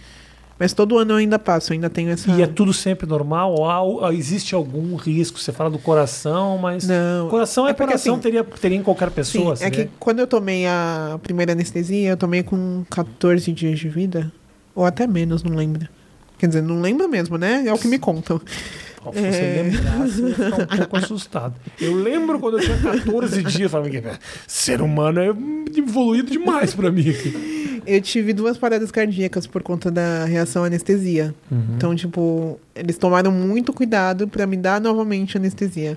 Mas todo ano eu ainda passo, eu ainda tenho essa. E é tudo sempre normal? Ou há- ou existe algum risco? Você fala do coração, mas. Não. Coração é, É porque, coração, assim, teria, teria em qualquer Sim, pessoa. é seria? que quando eu tomei a primeira anestesia, eu tomei com 14 dias de vida. Ou até menos, não lembro. Quer dizer, não lembro mesmo, né? É o que me contam. Se você lembrasse, eu ia ficar um pouco assustado. Eu lembro quando eu tinha 14 dias, falava, "Que ser humano é evoluído demais pra mim. aqui." Eu tive duas paradas cardíacas por conta da reação à anestesia. Então, tipo, eles tomaram muito cuidado pra me dar novamente anestesia.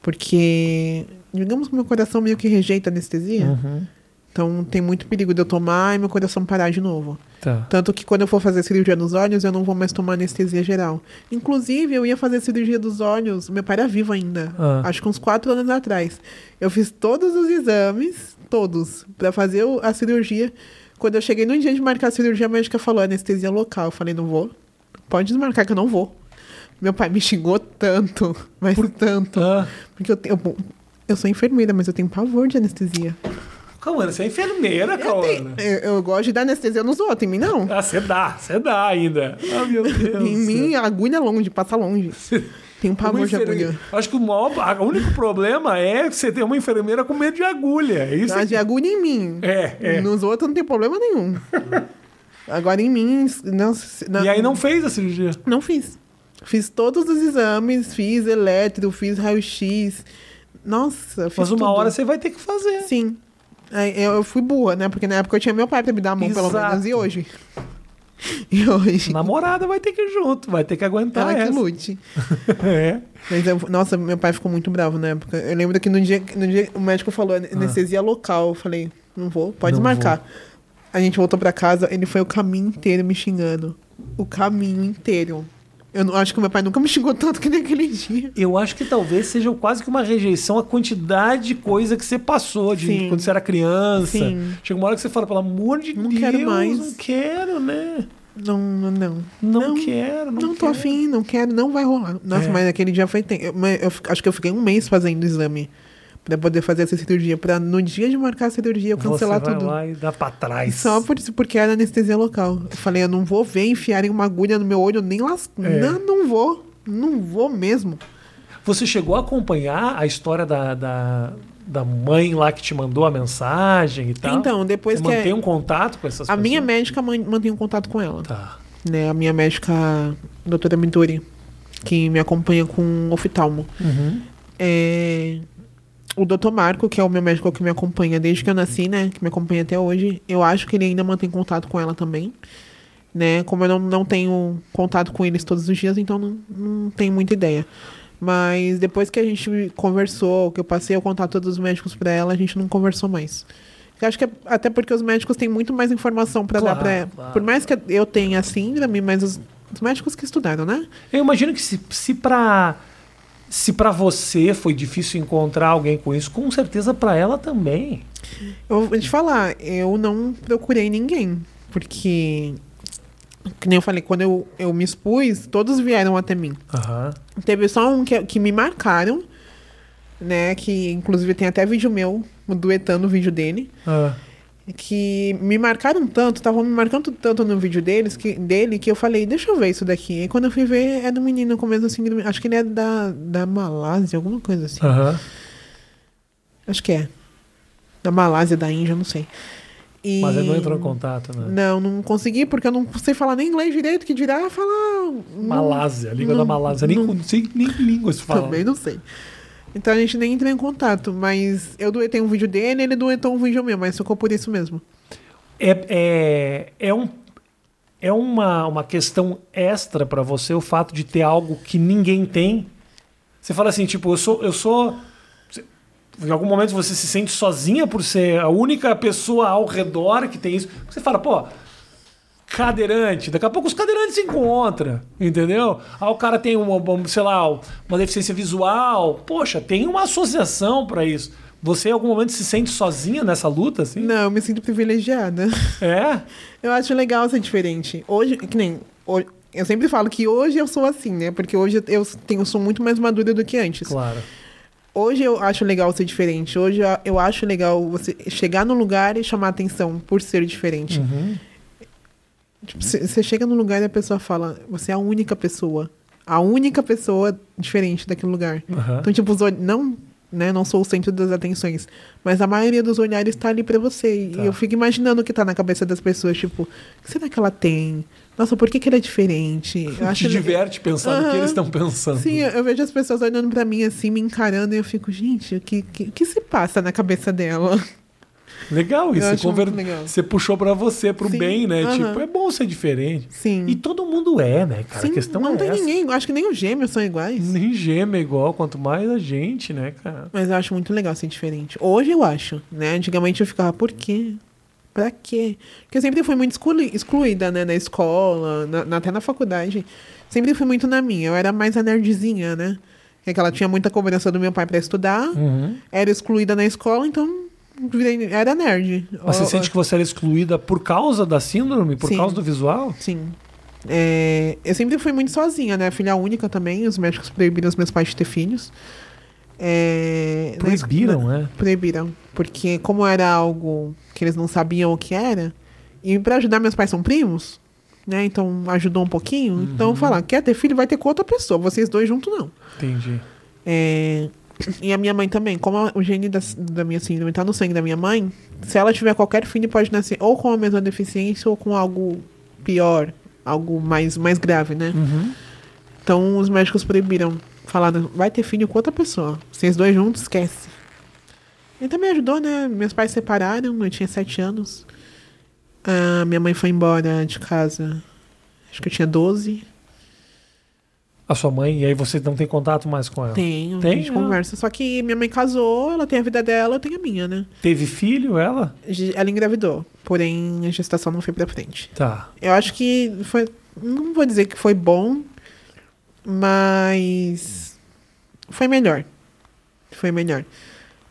Porque, digamos que meu coração meio que rejeita anestesia. Uhum. Então, tem muito perigo de eu tomar e meu coração parar de novo. Tá. Tanto que quando eu for fazer cirurgia nos olhos, eu não vou mais tomar anestesia geral. Inclusive, eu ia fazer cirurgia dos olhos, meu pai era vivo ainda, Ah. acho que uns quatro anos atrás. Eu fiz todos os exames, todos, pra fazer a cirurgia. Quando eu cheguei no dia de marcar a cirurgia, a médica falou anestesia local. Eu falei, não vou. Pode desmarcar que eu não vou. Meu pai me xingou tanto, mas tanto. Ah, Porque eu, tenho, eu, eu sou enfermeira, mas eu tenho pavor de anestesia. Cauana, você é enfermeira, Eu, Cauana. eu, eu gosto de dar anestesia nos outros, em mim não. Ah, você dá, você dá ainda. Ah, meu Deus. Em mim, a agulha é longe, passa longe. Tem um pavor de agulha. Acho que o, maior, o único problema é você tem uma enfermeira com medo de agulha. É isso Ah, de agulha em mim. É, é. Nos outros não tem problema nenhum. Agora em mim, não, não, E aí não fez a cirurgia. não fiz. Fiz todos os exames, fiz elétrico, fiz raio-x. Nossa, fiz Mas uma tudo. hora você vai ter que fazer. Sim. Aí eu, fui boa, né? Porque na época eu tinha meu pai pra me dar a mão, pelo Exato. menos. E hoje? E hoje? Namorada vai ter que ir junto, vai ter que aguentar Ela que essa. lute. É. Mas eu- nossa, meu pai ficou muito bravo na época. Eu lembro que no dia, no dia o médico falou anestesia local. Eu falei, não vou, pode Não desmarcar. A gente voltou pra casa, ele foi o caminho inteiro me xingando. O caminho inteiro. Eu não, acho que meu pai nunca me xingou tanto que nem aquele dia. Eu acho que talvez seja quase que uma rejeição a quantidade de coisa que você passou de Sim. quando você era criança. Sim. Chega uma hora que você fala, pelo amor de Não Deus, quero mais. não quero, né? Não, não, não. Não, quero, não, Não tô quero. afim, não quero, não vai rolar. Nossa, É. mas aquele dia foi. Eu- eu acho que eu fiquei um mês fazendo o exame pra poder fazer essa cirurgia. Pra no dia de marcar a cirurgia eu cancelar você vai tudo. lá e dá pra trás. Só por isso, porque era anestesia local. Eu falei, eu não vou ver enfiarem uma agulha no meu olho, nem las... É. não, não vou. Não vou mesmo. Você chegou a acompanhar a história da, da, da mãe lá que te mandou a mensagem e tal? Então, depois Você que. mantém um contato com essas A pessoas? minha médica man- mantém um contato com ela. Tá. Né? A minha médica, doutora Midori, que me acompanha com oftalmo. Uhum. É, O doutor Marco, que é o meu médico que me acompanha desde que eu nasci, né? Que me acompanha até hoje. Eu acho que ele ainda mantém contato com ela também. Né? Como eu não, não tenho contato com eles todos os dias, então não, não tenho muita ideia. Mas depois que a gente conversou, que eu passei o contato todos os médicos pra ela, a gente não conversou mais. Eu acho que é até porque os médicos têm muito mais informação pra Claro, dar pra ela. claro. Por mais que eu tenha a síndrome, mas os, os médicos que estudaram, né? Eu imagino que se, se para se para você foi difícil encontrar alguém com isso, com certeza pra ela também. Eu vou te falar, eu não procurei ninguém. Porque, que nem eu falei, quando eu, eu me expus, todos vieram até mim. Aham. Teve só um que, que me marcaram, né? Que inclusive tem até vídeo meu, duetando o vídeo dele. Ah, Que me marcaram tanto, estavam me marcando tanto no vídeo deles, que, dele, que eu falei, deixa eu ver isso daqui. E quando eu fui ver, é do menino com mesmo síndrome. Acho que ele é da, da Malásia, alguma coisa assim. Aham. Acho que é. Da Malásia, da Índia, não sei. E... Mas ele não entrou em contato, né? Não, não consegui, porque eu não sei falar nem inglês direito, que dirá falar. Malásia, língua da não- Malásia. Nem, não- não sei nem que língua se fala. Também não sei. Então a gente nem entrou em contato, mas eu duetei um vídeo dele, ele duetou um vídeo meu, mas ficou por isso mesmo. É, é, é, um, é uma, uma questão extra pra você o fato de ter algo que ninguém tem. Você fala assim, tipo, eu sou. Eu sou em algum momento você se sente sozinha por ser a única pessoa ao redor que tem isso. Você fala, pô, cadeirante, daqui a pouco os cadeirantes se encontram, entendeu? Ah, o cara tem uma, sei lá, uma deficiência visual. Poxa, tem uma associação pra isso. Você em algum momento se sente sozinha nessa luta, assim? Não, eu me sinto privilegiada. É? Eu acho legal ser diferente. Hoje, que nem. ho- Eu sempre falo que hoje eu sou assim, né? Porque hoje eu tenho, sou muito mais madura do que antes. Claro. Hoje eu acho legal ser diferente. Hoje eu- acho legal você chegar no lugar e chamar atenção por ser diferente. Uhum. Tipo, você chega num lugar e a pessoa fala, você é a única pessoa. A única pessoa diferente daquele lugar. Aham. Então, tipo, os ol- não, né, não sou o centro das atenções, mas a maioria dos olhares tá ali pra você. Tá. E eu fico imaginando o que tá na cabeça das pessoas, tipo, o que será que ela tem? Nossa, por que, que ele é diferente? Eu Te diverte pensar no que eles estão pensando. Sim, eu vejo as pessoas olhando pra mim assim, me encarando, e eu fico, gente, o que, que, o que se passa na cabeça dela? Legal isso. Conver- legal. Você puxou pra você, pro Sim, bem, né? aham. Tipo, é bom ser diferente. Sim. E todo mundo é, né, cara? Sim, a questão não é tem essa. ninguém, acho que nem os gêmeos são iguais. Nem gêmeo é igual, quanto mais a gente, né, cara? Mas eu acho muito legal ser diferente. Hoje eu acho, né? Antigamente eu ficava, por quê? Pra quê? Porque eu sempre fui muito excluída, né? Na escola, na- na- até na faculdade. Sempre fui muito na minha. Eu era mais a nerdzinha, né? Que ela tinha muita cobrança do meu pai pra estudar. Uhum. Era excluída na escola, então era nerd. Mas você Ó, sente que você era excluída por causa da síndrome? Por Sim. causa do visual? Sim. É, eu sempre fui muito sozinha, né? Filha única também. Os médicos proibiram os meus pais de ter filhos. É, na es- Proibiram, né? Proibiram. Porque como era algo que eles não sabiam o que era, e pra ajudar meus pais são primos, né? Então ajudou um pouquinho. Então falar, quer ter filho, vai ter com outra pessoa. Vocês dois juntos não. Entendi. É, E a minha mãe também, como o gene da, da minha síndrome tá no sangue da minha mãe, se ela tiver qualquer filho, pode nascer ou com a mesma deficiência ou com algo pior, algo mais, mais grave, né? Uhum. Então os médicos proibiram. Falaram, vai ter filho com outra pessoa. Vocês dois juntos, esquece. Ele também ajudou, né? Meus pais se separaram, eu tinha sete anos. Ah, minha mãe foi embora de casa, acho que eu tinha 12. A sua mãe, e aí você não tem contato mais com ela? Tenho, Tem? a gente conversa. Só que minha mãe casou, ela tem a vida dela, eu tenho a minha, né? Teve filho, ela? Ela engravidou, porém a gestação não foi pra frente. Tá. Eu acho que foi. Não vou dizer que foi bom, mas. Foi melhor. Foi melhor.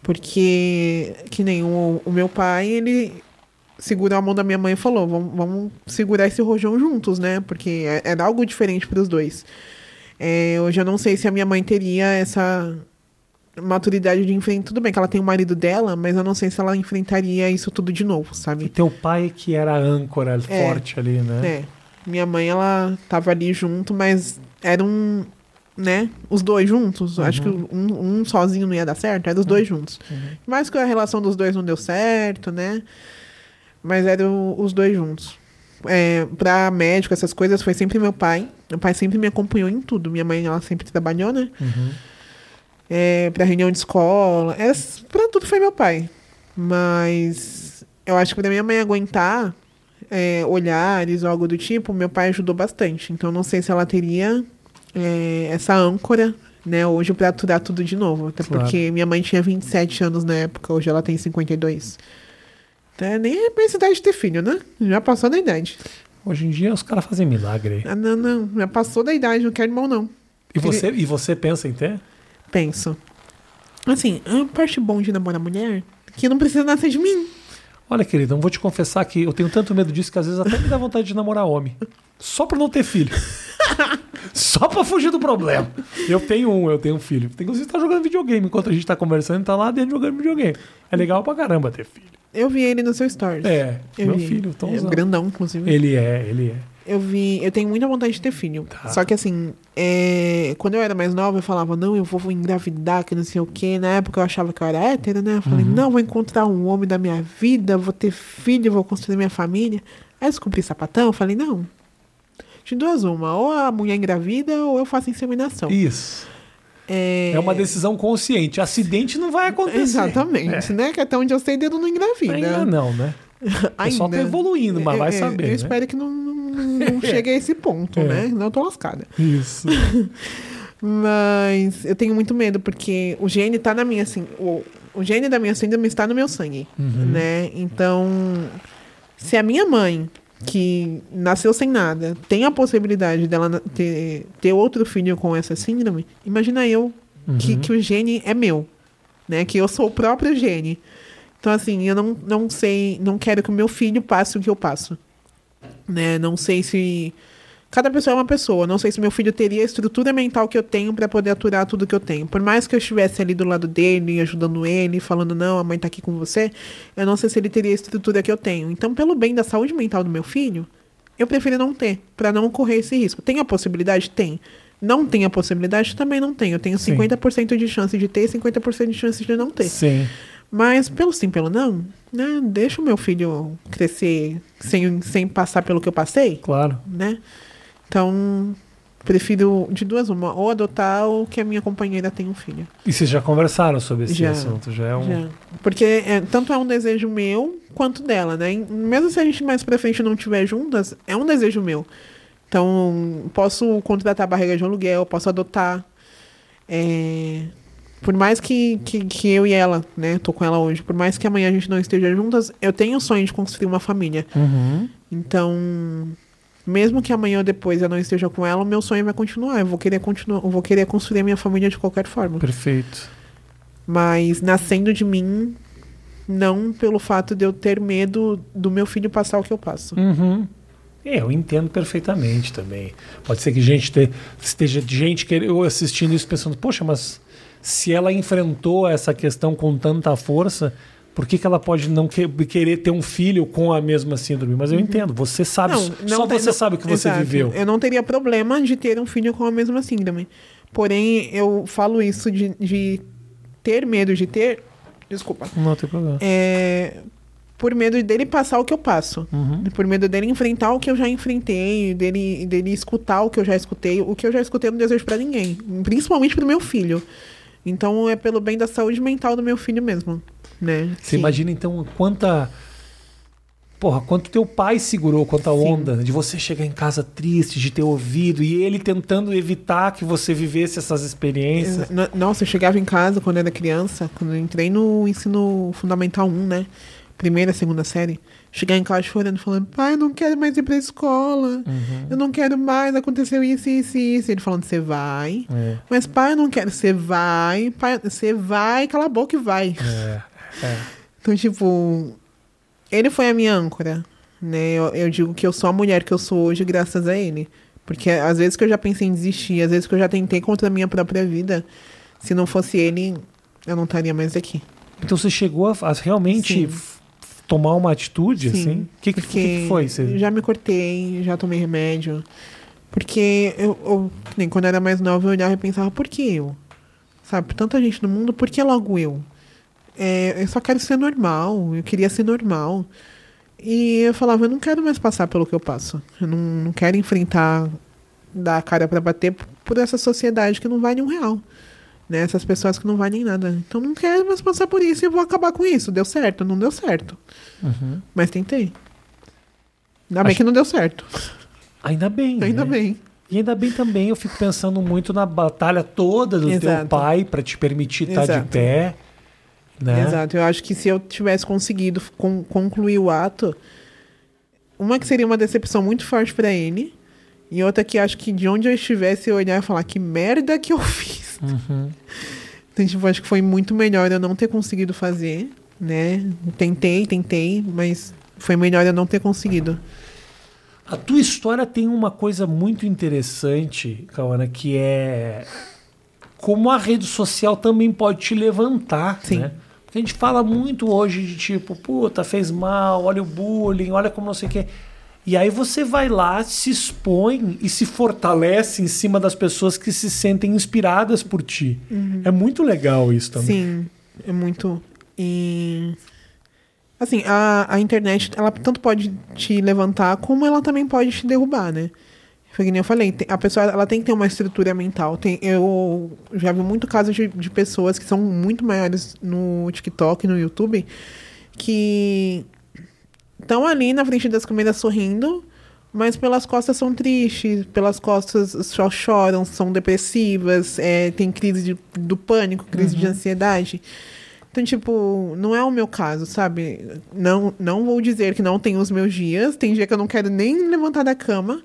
Porque, que nem o, o meu pai, ele segurou a mão da minha mãe e falou: vamos, vamos segurar esse rojão juntos, né? Porque é- era algo diferente para os dois. É, hoje eu não sei se a minha mãe teria essa maturidade de enfrentar. Tudo bem que ela tem o marido dela, mas eu não sei se ela enfrentaria isso tudo de novo, E sabe? teu pai que era a âncora É. forte ali, né? É. Minha mãe, ela tava ali junto, mas eram, né, os dois juntos. Acho que um, um sozinho não ia dar certo, eram os dois juntos. Mais que a relação dos dois não deu certo, né? Mas eram os dois juntos. É, pra médico, essas coisas, foi sempre meu pai. Meu pai sempre me acompanhou em tudo. Minha mãe, ela sempre trabalhou, né? Uhum. é, pra reunião de escola. Era, pra tudo foi meu pai. Mas eu acho que pra minha mãe aguentar é, olhares ou algo do tipo, meu pai ajudou bastante. Então não sei se ela teria é, essa âncora, né, hoje pra aturar tudo de novo. Até Claro. porque minha mãe tinha 27 anos na época, hoje ela tem 52. É nem a idade de ter filho, né? Já passou da idade. Hoje em dia os caras fazem milagre aí. Ah, não, não, já passou da idade, não quero irmão, não. E você, e você pensa em ter? Penso. Assim, a parte bom de namorar mulher é que não precisa nascer de mim. Olha, querido, eu vou te confessar que eu tenho tanto medo disso que às vezes até me dá vontade de namorar homem. Só pra não ter filho. Só pra fugir do problema. Eu tenho um, eu tenho um filho. Tem que estar jogando videogame enquanto a gente tá conversando, ele tá lá dentro jogando videogame. É legal pra caramba ter filho. Eu vi ele no seu stories. É, Eu meu vi. filho, é, Tomzão. grandão, inclusive. Ele é, ele é. Eu vi. Eu tenho muita vontade de ter filho. Tá. Só que assim, é, quando eu era mais nova, eu falava, não, eu vou engravidar, que não sei o quê. Na época eu achava que eu era hétero, né? Eu falei, Uhum. não, vou encontrar um homem da minha vida, vou ter filho, vou construir minha família. Aí eu descobri sapatão, eu falei, não. De duas uma, ou a mulher engravida ou eu faço inseminação. Isso. É, É uma decisão consciente. Acidente não vai acontecer. Exatamente, né? Que até onde eu sei, dedo não engravida. Ainda não, né? O pessoal tá evoluindo, mas vai Eu- eu- saber. Eu né? espero que não, não, não chegue a esse ponto, É. né? Não tô lascada. Isso. Mas eu tenho muito medo, porque o gene tá na minha, assim, o, o gene da minha síndrome está no meu sangue, Uhum. né? Então, se a minha mãe, que nasceu sem nada, tem a possibilidade dela ter, ter outro filho com essa síndrome, imagina eu que, Uhum. que o gene é meu, né? Que eu sou o próprio gene. Então, assim, eu não, não sei, não quero que o meu filho passe o que eu passo. Né? Não sei se. Cada pessoa é uma pessoa. Não sei se meu filho teria a estrutura mental que eu tenho para poder aturar tudo que eu tenho. Por mais que eu estivesse ali do lado dele, ajudando ele, falando, não, a mãe tá aqui com você, eu não sei se ele teria a estrutura que eu tenho. Então, pelo bem da saúde mental do meu filho, eu prefiro não ter, para não correr esse risco. Tem a possibilidade? Tem. Não tem a possibilidade? Também não tem. Eu tenho Sim. 50% de chance de ter e 50% de chance de não ter. Sim. Mas pelo sim, pelo não, né? Deixa o meu filho crescer sem, sem passar pelo que eu passei, Claro. né? Então, prefiro de duas uma, ou adotar ou que a minha companheira tenha um filho. E vocês já conversaram sobre esse Já. assunto? Já é um. Já. Porque é, tanto é um desejo meu quanto dela, né? Mesmo se a gente mais pra frente não estiver juntas, é um desejo meu. Então, posso contratar barriga de aluguel, posso adotar. É, Por mais que, que, que eu e ela, né, tô com ela hoje, por mais que amanhã a gente não esteja juntas, eu tenho o sonho de construir uma família. Uhum. Então, mesmo que amanhã ou depois eu não esteja com ela, o meu sonho vai continuar. Eu vou querer continuar, eu vou querer construir a minha família de qualquer forma. Perfeito. Mas nascendo de mim, não pelo fato de eu ter medo do meu filho passar o que eu passo. Uhum. É, eu entendo perfeitamente também. Pode ser que gente te- esteja gente que- eu assistindo isso pensando, poxa, mas se ela enfrentou essa questão com tanta força, por que, que ela pode não que- querer ter um filho com a mesma síndrome? Mas eu entendo, você sabe, só tem- você sabe o que você exato. viveu. Eu não teria problema de ter um filho com a mesma síndrome. Porém, eu falo isso de, de ter medo de ter. Desculpa. Não tem problema. É, por medo dele passar o que eu passo. Uhum. Por medo dele enfrentar o que eu já enfrentei, dele, dele escutar o que eu já escutei. O que eu já escutei eu não desejo pra ninguém. Principalmente pro meu filho. Então é pelo bem da saúde mental do meu filho mesmo. Né? Você Que- imagina então quanta. Porra, quanto teu pai segurou, quanta Sim. onda de você chegar em casa triste, de ter ouvido, e ele tentando evitar que você vivesse essas experiências. No- Nossa, eu chegava em casa quando era criança, quando eu entrei no ensino fundamental 1, né? Primeira, segunda série. Chegar em casa chorando, falando, pai, eu não quero mais ir pra escola. Uhum. Eu não quero mais, aconteceu isso, isso e isso. Ele falando, você vai. É, Mas, pai, eu não quero. Você vai, pai, você vai, cala a boca e vai. é, é. Então, tipo, ele foi a minha âncora, né? Eu, eu digo que eu sou a mulher que eu sou hoje graças a ele. Porque às vezes que eu já pensei em desistir, às vezes que eu já tentei contra a minha própria vida, se não fosse ele, eu não estaria mais aqui. Então você chegou a, a realmente tomar uma atitude, Sim, assim? O que, que que foi? Você... já me cortei, já tomei remédio. Porque eu, eu- nem quando eu era mais nova, eu olhava e pensava, por que eu? Sabe, tanta gente no mundo, por que logo eu? É, eu só quero ser normal, eu queria ser normal. E eu falava, eu não quero mais passar pelo que eu passo. Eu não, não quero enfrentar, dar a cara pra bater por essa sociedade que não vale um real. Né? Essas pessoas que não valem nada. Então não quero mais passar por isso e vou acabar com isso. Deu certo? Não deu certo. Uhum. Mas tentei. Ainda bem Acho- que não deu certo. Ainda bem. Ainda né? bem. E ainda bem também, eu fico pensando muito na batalha toda do teu Exato. pai para te permitir estar de Exato. pé. Né? Exato. Eu acho que se eu tivesse conseguido con- concluir o ato, uma que seria uma decepção muito forte pra ele, e outra que acho que de onde eu estivesse eu olhar e falar que merda que eu fiz. Uhum. Então, tipo, acho que foi muito melhor eu não ter conseguido fazer, né? Tentei, tentei, mas foi melhor eu não ter conseguido. A tua história tem uma coisa muito interessante, Kawana, que é como a rede social também pode te levantar, Sim. né? A gente fala muito hoje de tipo, puta, fez mal, olha o bullying, olha como não sei o quê. E aí você vai lá, se expõe e se fortalece em cima das pessoas que se sentem inspiradas por ti. É muito legal isso também. Sim, é muito. E. Assim, a, a internet, ela tanto pode te levantar, como ela também pode te derrubar, né? Foi que nem eu falei, tem- a pessoa ela tem que ter uma estrutura mental. Tem, eu já vi muito casos de, de pessoas que são muito maiores no TikTok, no YouTube, que estão ali na frente das câmeras sorrindo, mas pelas costas são tristes, pelas costas só choram, são depressivas, é, tem crise de- do pânico, crise de ansiedade. Então, tipo, não é o meu caso, sabe? Não, não vou dizer que não tem os meus dias. Tem dia que eu não quero nem levantar da cama.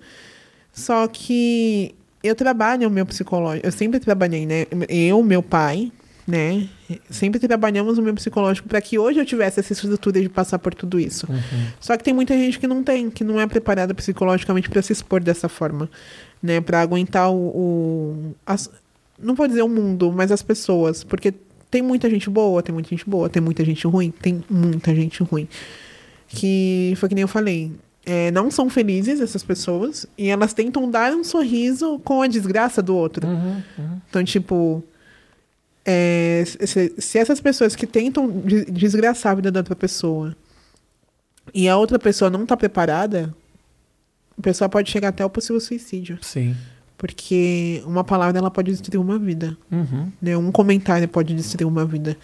Só que eu trabalho o meu psicológico. Eu sempre trabalhei, né? Eu, meu pai, né? Sempre trabalhamos o meu psicológico para que hoje eu tivesse essa estrutura de passar por tudo isso. Só que tem muita gente que não tem, que não é preparada psicologicamente para se expor dessa forma, né? Para aguentar o, o- as- não vou dizer o mundo, mas as pessoas, porque tem muita gente boa, tem muita gente boa, tem muita gente ruim, tem muita gente ruim. Que foi que nem eu falei. É, não são felizes, essas pessoas, e elas tentam dar um sorriso com a desgraça do outro. Uhum, Então, tipo, é, se, se essas pessoas que tentam de- desgraçar a vida da outra pessoa e a outra pessoa não tá preparada, a pessoa pode chegar até o possível suicídio. Sim. Porque uma palavra ela pode destruir uma vida. Uhum. Né? Um comentário pode destruir uma vida.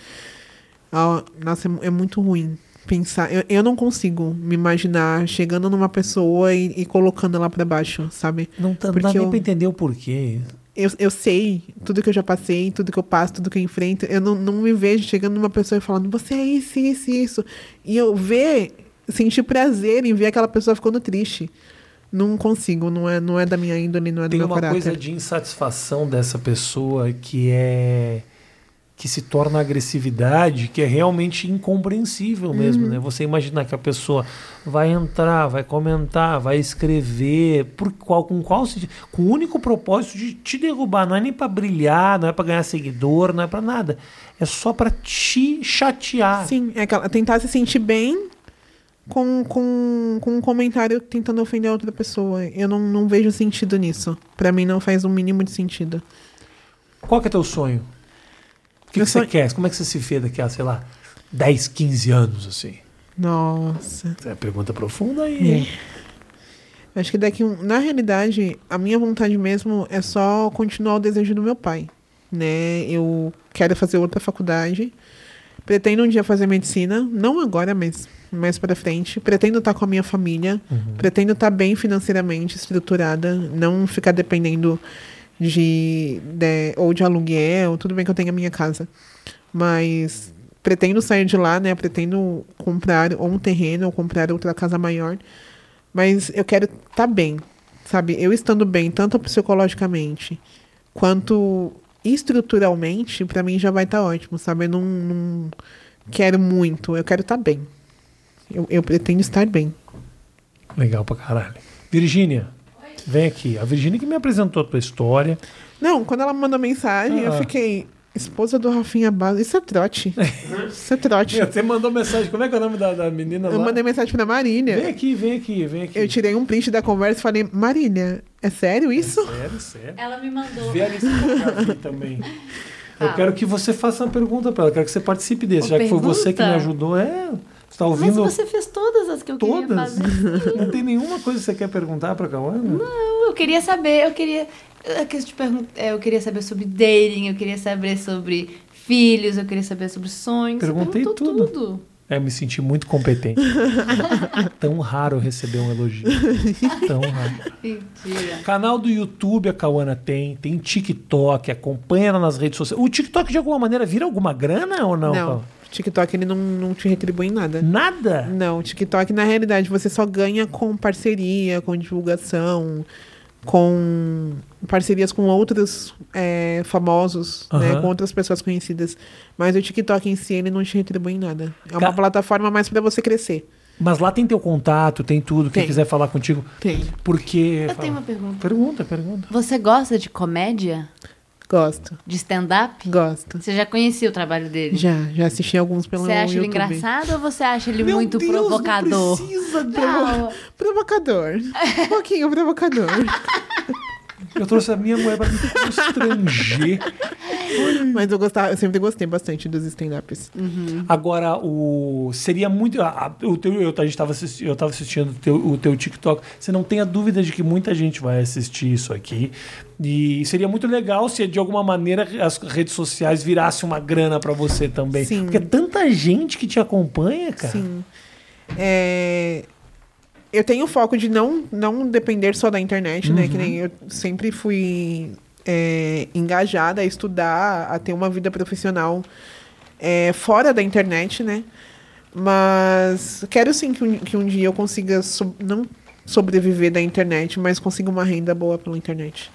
Ah, nossa, é é muito ruim pensar. Eu, eu não consigo me imaginar chegando numa pessoa e, e colocando ela pra baixo, sabe? Não, tá, não dá nem eu- pra entender o porquê. Eu, eu sei tudo que eu já passei, tudo que eu passo, tudo que eu enfrento. Eu não, não me vejo chegando numa pessoa e falando, você é isso, isso, isso. E eu ver, sentir prazer em ver aquela pessoa ficando triste. Não consigo, não é, não é da minha índole, não é do Tem meu uma caráter. coisa de insatisfação dessa pessoa que é que se torna agressividade, que é realmente incompreensível mesmo, Uhum. né? Você imaginar que a pessoa vai entrar, vai comentar, vai escrever, por qual com qual sentido? com o único propósito de te derrubar, não é nem pra brilhar, não é pra ganhar seguidor, não é pra nada. É só pra te chatear. Sim, é aquela- tentar se sentir bem com, com, com um comentário tentando ofender a outra pessoa. Eu não, não vejo sentido nisso. Pra mim não faz um mínimo de sentido. Qual que é teu sonho? O que, que você quer? Como é que você se vê daqui a, sei lá, 10, 15 anos, assim? Nossa. É pergunta profunda aí. Eu Acho que daqui na realidade, a minha vontade mesmo é só continuar o desejo do meu pai, né? Eu quero fazer outra faculdade. Pretendo um dia fazer medicina, não agora, mas mais para frente. Pretendo estar com a minha família. Pretendo estar bem financeiramente estruturada, não ficar dependendo de, de ou de aluguel, tudo bem que eu tenho a minha casa, mas pretendo sair de lá, né? Pretendo comprar ou um terreno ou comprar outra casa maior. Mas eu quero estar bem, sabe? Eu estando bem, tanto psicologicamente quanto estruturalmente, pra mim já vai estar ótimo, sabe? Eu não, não quero muito, eu quero estar bem. Eu, eu pretendo estar bem. Legal pra caralho. Virgínia, vem aqui. A Virgínia que me apresentou a tua história. Não, quando ela mandou mensagem, eu Ah. fiquei. Esposa do Rafinha Bastos. Isso é trote. Isso é trote. Você mandou mensagem. Como é que é o nome da, da menina Eu lá? mandei mensagem pra Vem Marília. aqui, vem aqui, vem aqui. Eu tirei um print da conversa e falei, Marília, é sério isso? Sério, sério. Ela me mandou. Vê a lista que eu vi também. Eu Tá. quero que você faça uma pergunta pra ela. Quero que você participe desse. Uma Já que foi você que me pergunta? ajudou. É. Você tá Mas ouvindo você fez as que eu queria todas? fazer. Não tem nenhuma coisa que você quer perguntar pra Cauana? Não, eu queria saber, eu queria. Eu, pergun- é, eu queria saber sobre dating, eu queria saber sobre filhos, eu queria saber sobre sonhos. Perguntei tudo. tudo. É, eu me senti muito competente. Tão raro receber um elogio. Tão raro. Mentira. Canal do YouTube a Cauana tem, tem TikTok, acompanha ela nas redes sociais. O TikTok de alguma maneira vira alguma grana ou não? Não, Cauana? TikTok ele não, não te retribui em nada. Nada? Não, TikTok, na realidade, você só ganha com parceria, com divulgação, com parcerias com outros é, famosos, né, com outras pessoas conhecidas. Mas o TikTok em si, ele não te retribui em nada. É uma Ca- plataforma mais para você crescer. Mas lá tem teu contato, tem tudo. Quem Tem. quiser falar contigo. Tem. Porque. Eu tenho uma pergunta. Pergunta, pergunta. Você gosta de comédia? Gosto, De stand-up? gosto. Você já conhecia o trabalho dele? Já, já assisti alguns pelo Você acha ele engraçado ou você acha ele Meu muito Deus, provocador? Não precisa de- Provocador. um pouquinho provocador. Eu trouxe a minha mulher pra me constranger. Mas eu gostava, eu sempre gostei bastante dos stand-ups. Agora, o seria muito. a- a- o teu, eu, a gente tava assisti- eu tava assistindo o teu, o teu TikTok. Você não tenha dúvida de que muita gente vai assistir isso aqui. E seria muito legal se de alguma maneira as redes sociais virassem uma grana pra você também. Sim. Porque é tanta gente que te acompanha, cara. Sim. É, eu tenho foco de não, não depender só da internet, né? Que nem eu sempre fui é, engajada a estudar, a ter uma vida profissional é, fora da internet, né? Mas quero sim que um, que um dia eu consiga so- não sobreviver da internet, mas consiga uma renda boa pela internet.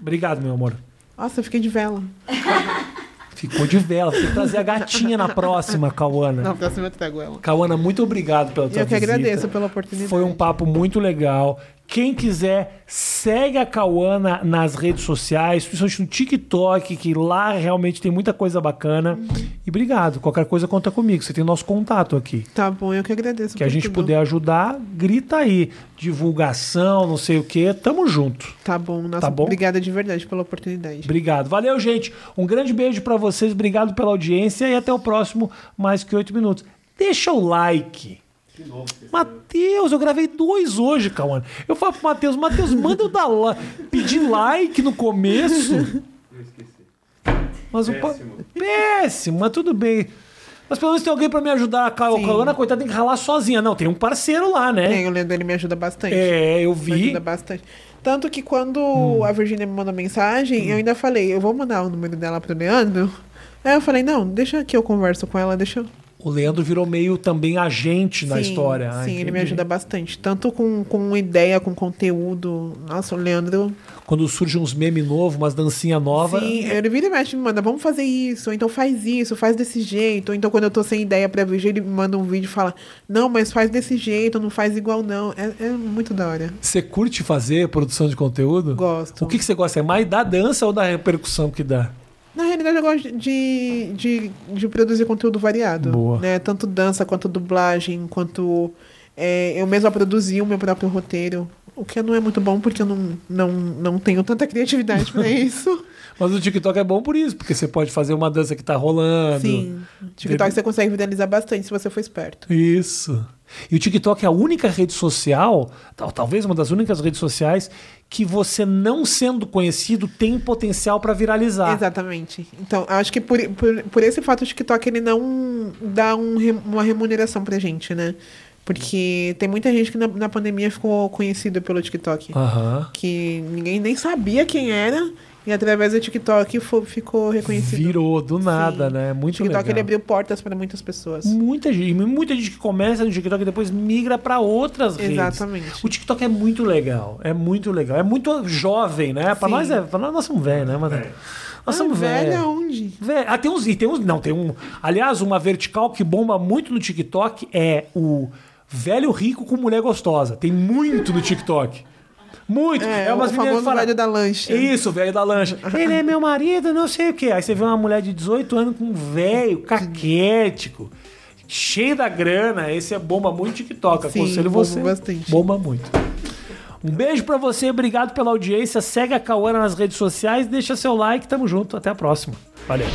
Obrigado, meu amor. Nossa, eu fiquei de vela. Ficou de vela. Tem que trazer a gatinha na próxima, Cauana. Na próxima eu trago ela. Cauana, muito obrigado pela tua Eu que visita. agradeço pela oportunidade. Foi um papo muito legal. Quem quiser, segue a Cauana nas redes sociais, principalmente no TikTok, que lá realmente tem muita coisa bacana. E obrigado. Qualquer coisa conta comigo. Você tem nosso contato aqui. Tá bom, eu que agradeço. Que a gente puder ajudar, grita aí. Divulgação, não sei o que. Tamo junto. Tá bom, nossa, Tá bom? obrigada de verdade pela oportunidade. Obrigado. Valeu, gente. Um grande beijo pra vocês. Obrigado pela audiência e até o próximo Mais Que Oito Minutos. Deixa o like. Matheus, eu gravei dois hoje, Cauã. Eu falo pro Matheus, Matheus, manda eu dar la pedir like no começo. Eu esqueci. Mas o pa- Péssimo. Péssimo, mas tudo bem. Mas pelo menos tem alguém pra me ajudar. A. Cauana, coitada, tem que ralar sozinha. Não, tem um parceiro lá, né? Tem, o Leandro ele me ajuda bastante. É, eu Me vi. Hum. ajuda bastante. Tanto que quando a Virgínia me mandou mensagem, eu ainda falei, eu vou mandar o número dela pro Leandro. Aí eu falei, não, deixa que eu converso com ela, deixa eu. O Leandro virou meio também agente na Sim, história. Ah, Sim, ele me ajuda bastante. Tanto com, com ideia, com conteúdo. Nossa, o Leandro. Quando surge uns memes novos, umas dancinha nova. Sim, ele vira e mexe me manda, vamos fazer isso, ou então faz isso, faz desse jeito. Ou então quando eu tô sem ideia pra vídeo, ele me manda um vídeo e fala, não, mas faz desse jeito, não faz igual não. É, é muito da hora. Você curte fazer produção de conteúdo? Gosto. O que, que você gosta? É mais da dança ou da repercussão que dá? Realidade, eu gosto de, de, de produzir conteúdo variado. Boa. Né? Tanto dança, quanto dublagem, quanto. é, eu mesma produzi o meu próprio roteiro. O que não é muito bom, porque eu não, não, não tenho tanta criatividade pra isso. Mas o TikTok é bom por isso, porque você pode fazer uma dança que tá rolando. Sim. TikTok você consegue viralizar bastante se você for esperto. Isso. E o TikTok é a única rede social, tal- talvez uma das únicas redes sociais, que você não sendo conhecido tem potencial pra viralizar. Exatamente. Então, acho que por, por, por esse fato o TikTok ele não dá um uma remuneração pra gente, né? Porque tem muita gente que na, na pandemia ficou conhecido pelo TikTok. Aham. que ninguém nem sabia quem era e através do TikTok ficou reconhecido. Virou do nada, Sim. né? O Muito TikTok legal. ele abriu portas para muitas pessoas. Muita gente, muita gente que começa no TikTok e depois migra pra outras redes. Exatamente. O TikTok é muito legal, é muito legal, é muito jovem, né? Pra Sim. nós é, pra nós, nós somos velhos, né? Mas, nós Ah, somos velho velhos. aonde? Vé- Ah, tem uns, e tem uns, não, tem um, aliás, uma vertical que bomba muito no TikTok é o velho rico com mulher gostosa. Tem muito no TikTok. Muito. É, É, o umas meninas famoso que falam, velho da lancha. Isso, o velho da lancha. Ele é meu marido, não sei o quê. Aí você vê uma mulher de 18 anos com um velho, caquético, cheio da grana. Esse é bomba muito TikTok. Aconselho você. bastante. Bomba muito. Um beijo pra você, obrigado pela audiência. Segue a Cauana nas redes sociais, deixa seu like, tamo junto. Até a próxima. Valeu.